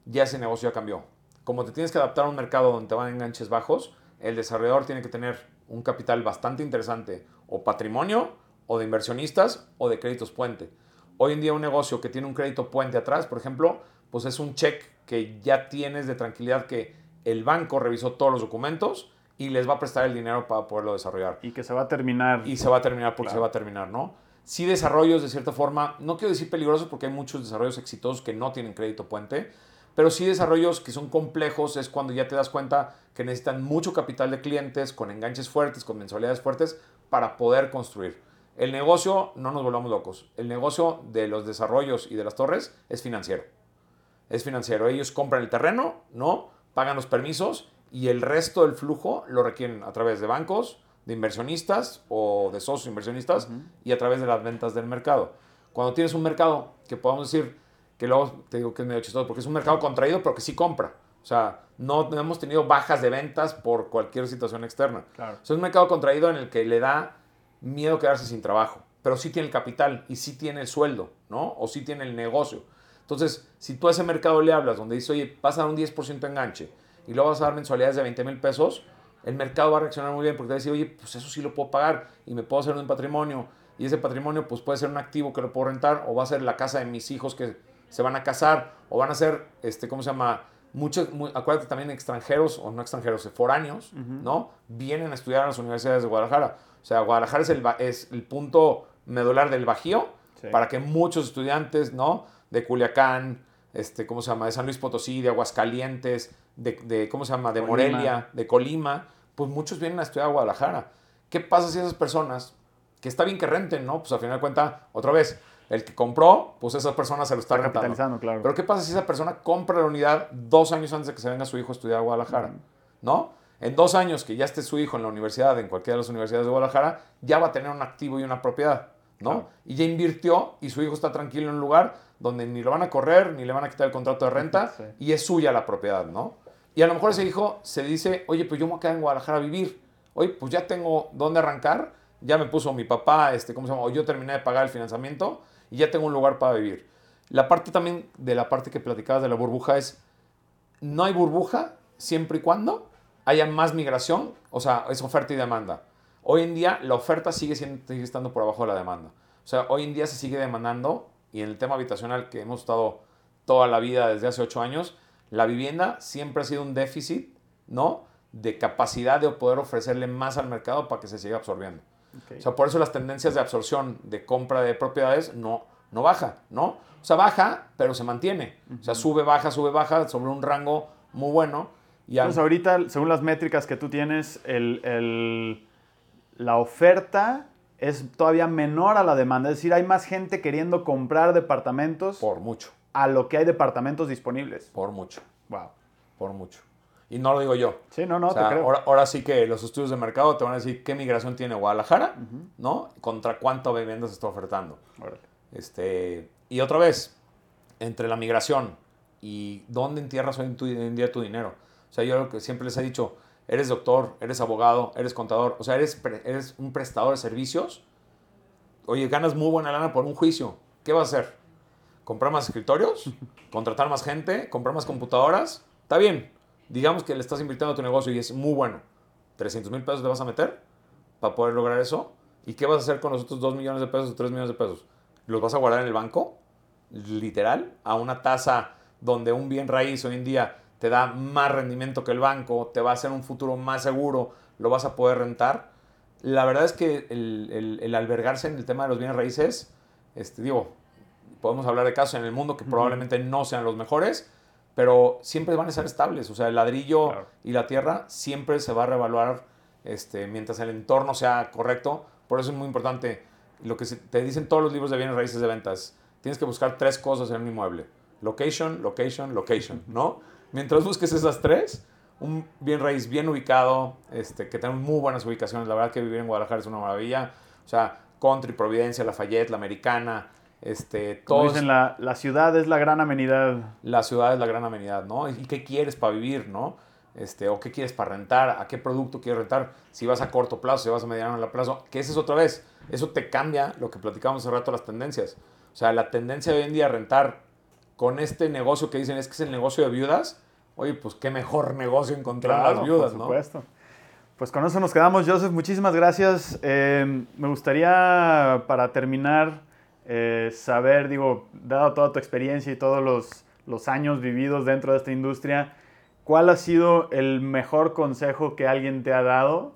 S2: ya ese negocio ya cambió. Como te tienes que adaptar a un mercado donde te van enganches bajos, el desarrollador tiene que tener un capital bastante interesante, o patrimonio, o de inversionistas, o de créditos puente. Hoy en día un negocio que tiene un crédito puente atrás, por ejemplo, pues es un cheque que ya tienes de tranquilidad que el banco revisó todos los documentos, y les va a prestar el dinero para poderlo desarrollar.
S3: Y que se va a terminar.
S2: Y se va a terminar porque se va a terminar, ¿no? Sí desarrollos de cierta forma, no quiero decir peligrosos porque hay muchos desarrollos exitosos que no tienen crédito puente, pero sí desarrollos que son complejos es cuando ya te das cuenta que necesitan mucho capital de clientes, con enganches fuertes, con mensualidades fuertes, para poder construir. El negocio, no nos volvamos locos, el negocio de los desarrollos y de las torres es financiero. es financiero. Ellos compran el terreno, ¿no? Pagan los permisos y el resto del flujo lo requieren a través de bancos, de inversionistas o de socios inversionistas y a través de las ventas del mercado. Cuando tienes un mercado que podemos decir que luego te digo que es medio chistoso porque es un mercado contraído pero que sí compra. O sea, no, hemos tenido bajas de ventas por cualquier situación externa.
S3: Claro.
S2: es un mercado contraído en el que le da miedo quedarse sin trabajo, pero sí tiene el capital y sí tiene el sueldo, ¿no? O sí tiene el negocio. Entonces, si tú a ese mercado le hablas donde dice, oye, vas a dar un 10% enganche y luego vas a dar mensualidades de 20 mil pesos, el mercado va a reaccionar muy bien porque te va a decir, oye, pues eso sí lo puedo pagar y me puedo hacer un patrimonio. Y ese patrimonio pues puede ser un activo que lo puedo rentar o va a ser la casa de mis hijos que se van a casar o van a ser, este, ¿cómo se llama? Muchos, acuérdate también extranjeros o no extranjeros, foráneos, ¿no? Vienen a estudiar a las universidades de Guadalajara. O sea, Guadalajara es el, es el punto medular del Bajío para que muchos estudiantes, ¿no? De Culiacán, este, ¿cómo se llama? De San Luis Potosí, de Aguascalientes, de, ¿cómo se llama? De Morelia, de Colima, pues muchos vienen a estudiar a Guadalajara. ¿Qué pasa si esas personas, que está bien que renten, ¿no? Pues al final de cuentas, otra vez, el que compró, pues esa persona se lo está, rentando.
S3: Claro.
S2: Pero ¿qué pasa si esa persona compra la unidad dos años antes de que se venga su hijo a estudiar a Guadalajara? ¿No? En dos años que ya esté su hijo en la universidad, en cualquiera de las universidades de Guadalajara, ya va a tener un activo y una propiedad, ¿no? Y ya invirtió y su hijo está tranquilo en un lugar donde ni lo van a correr, ni le van a quitar el contrato de renta y es suya la propiedad, ¿no? Y a lo mejor ese hijo se dice, oye, pues yo me voy a quedar en Guadalajara a vivir. Oye, pues ya tengo dónde arrancar, ya me puso mi papá, este, ¿cómo se llama? O yo terminé de pagar el financiamiento y ya tengo un lugar para vivir. La parte también de la parte que platicabas de la burbuja es, no hay burbuja siempre y cuando haya más migración, o sea, es oferta y demanda. Hoy en día la oferta sigue, siendo, estando por abajo de la demanda. O sea, hoy en día se sigue demandando y en el tema habitacional que hemos estado toda la vida desde hace ocho años, la vivienda siempre ha sido un déficit, ¿no? De capacidad de poder ofrecerle más al mercado para que se siga absorbiendo. O sea, por eso las tendencias de absorción, de compra de propiedades, no, no baja, ¿no? O sea, baja, pero se mantiene. O sea, sube, baja, sube, baja, sobre un rango muy bueno.
S3: Y Entonces, ahorita, según las métricas que tú tienes, el, el, la oferta es todavía menor a la demanda. Es decir, hay más gente queriendo comprar departamentos.
S2: Por mucho.
S3: A lo que hay departamentos disponibles.
S2: Por mucho.
S3: Wow.
S2: Por mucho. Y no lo digo yo.
S3: Sí, no, no, te creo.
S2: Ahora, sí que los estudios de mercado te van a decir qué migración tiene Guadalajara, ¿no? Contra cuánto vivienda se está ofertando. Este, y otra vez, entre la migración y dónde entierras hoy en, día tu dinero. O sea, yo lo que siempre les he dicho, eres doctor, eres abogado, eres contador, o sea, eres, eres un prestador de servicios. Oye, ganas muy buena lana por un juicio. ¿Qué vas a hacer? ¿Comprar más escritorios? ¿Contratar más gente? ¿Comprar más computadoras? Está bien, digamos que le estás invirtiendo a tu negocio y es muy bueno, 300 mil pesos le vas a meter para poder lograr eso. ¿Y qué vas a hacer con los otros 2 millones de pesos o 3 millones de pesos? ¿Los vas a guardar en el banco? Literal, a una tasa donde un bien raíz hoy en día te da más rendimiento que el banco, te va a hacer un futuro más seguro, lo vas a poder rentar. La verdad es que el, el, albergarse en el tema de los bienes raíces, este, digo, podemos hablar de casos en el mundo que probablemente no sean los mejores, pero siempre van a ser estables. O sea, el ladrillo y la tierra siempre se va a revaluar este, mientras el entorno sea correcto. Por eso es muy importante lo que te dicen todos los libros de bienes raíces de ventas. Tienes que buscar tres cosas en un inmueble. Location, location, location, ¿no? Mientras busques esas tres, un bien raíz bien ubicado, este, que tenga muy buenas ubicaciones. La verdad que vivir en Guadalajara es una maravilla. O sea, Country, Providencia, Lafayette, La Americana, este,
S3: todos, dicen, la, la, ciudad es la gran amenidad.
S2: La ciudad es la gran amenidad, ¿no? ¿Y qué quieres para vivir, no? Este, o qué quieres para rentar, a qué producto quieres rentar, si vas a corto plazo, si vas a mediano a plazo, que esa es otra vez, eso te cambia lo que platicamos hace rato, las tendencias. O sea, la tendencia de hoy en día a rentar con este negocio que dicen es que es el negocio de viudas, oye, pues qué mejor negocio encontrar las viudas,
S3: por supuesto. Pues con eso nos quedamos, Joseph, muchísimas gracias. Eh, me gustaría, para terminar, eh, saber, digo, dado toda tu experiencia y todos los, los, años vividos dentro de esta industria, ¿cuál ha sido el mejor consejo que alguien te ha dado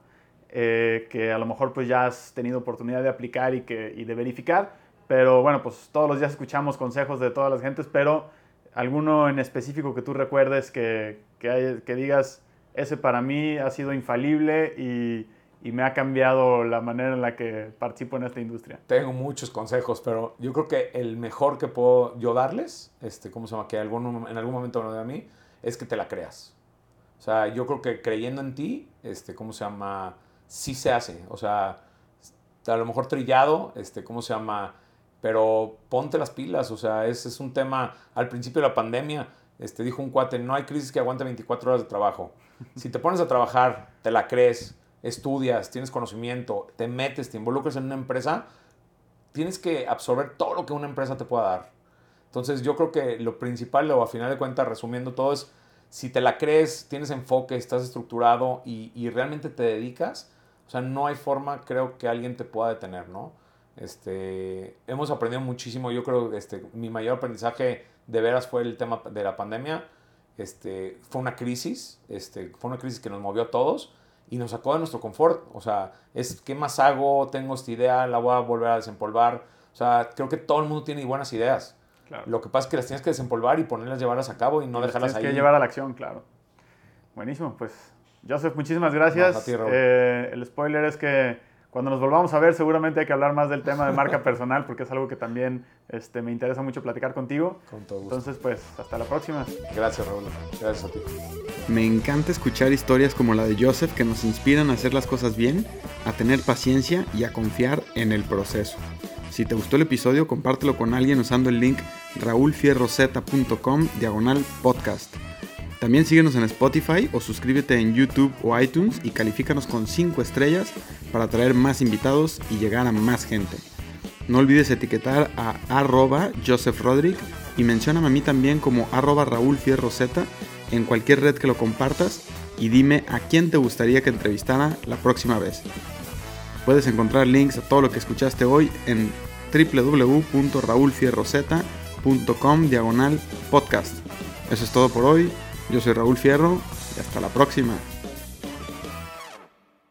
S3: eh, que a lo mejor pues ya has tenido oportunidad de aplicar y, que, de verificar? Pero bueno, pues todos los días escuchamos consejos de todas las gentes, pero alguno en específico que tú recuerdes que, que, que digas, ese para mí ha sido infalible y, y me ha cambiado la manera en la que participo en esta industria.
S2: Tengo muchos consejos, pero yo creo que el mejor que puedo yo darles, este, ¿cómo se llama? Que algún, en algún momento me lo a mí, es que te la creas. O sea, yo creo que creyendo en ti, este, ¿cómo se llama? Sí se hace. O sea, a lo mejor trillado, este, ¿cómo se llama? Pero ponte las pilas, o sea, ese es un tema, al principio de la pandemia, este, dijo un cuate, no hay crisis que aguante 24 horas de trabajo. Si te pones a trabajar, te la crees, estudias, tienes conocimiento, te metes, te involucras en una empresa, tienes que absorber todo lo que una empresa te pueda dar. Entonces yo creo que lo principal, o a final de cuentas, resumiendo todo, es si te la crees, tienes enfoque, estás estructurado y, y realmente te dedicas, o sea, no hay forma, creo, que alguien te pueda detener, ¿no? Este, hemos aprendido muchísimo, yo creo este, mi mayor aprendizaje de veras fue el tema de la pandemia. Este, fue una crisis, este, fue una crisis que nos movió a todos y nos sacó de nuestro confort. O sea, es ¿qué más hago? Tengo esta idea, la voy a volver a desempolvar. O sea, creo que todo el mundo tiene buenas ideas. Lo que pasa es que las tienes que desempolvar y ponerlas, llevarlas a cabo y no dejarlas ahí.
S3: Tienes que llevar a la acción, claro. Buenísimo, pues Joseph, muchísimas gracias. Eh, el spoiler es que cuando nos volvamos a ver seguramente hay que hablar más del tema de marca personal porque es algo que también este, me interesa mucho platicar contigo.
S2: Con todo
S3: gusto. Entonces, pues, hasta la próxima.
S2: Gracias, Raúl. Gracias a ti.
S1: Me encanta escuchar historias como la de Joseph que nos inspiran a hacer las cosas bien, a tener paciencia y a confiar en el proceso. Si te gustó el episodio, compártelo con alguien usando el link raulfierroseta.com diagonal podcast. También síguenos en Spotify o suscríbete en YouTube o iTunes y califícanos con 5 estrellas para traer más invitados y llegar a más gente. No olvides etiquetar a arroba Joseph Roderick y mencióname a mí también como arroba Raúl en cualquier red que lo compartas y dime a quién te gustaría que entrevistara la próxima vez. Puedes encontrar links a todo lo que escuchaste hoy en www.raulfierroseta.com diagonal podcast. Eso es todo por hoy. Yo soy Raúl Fierro y hasta la próxima.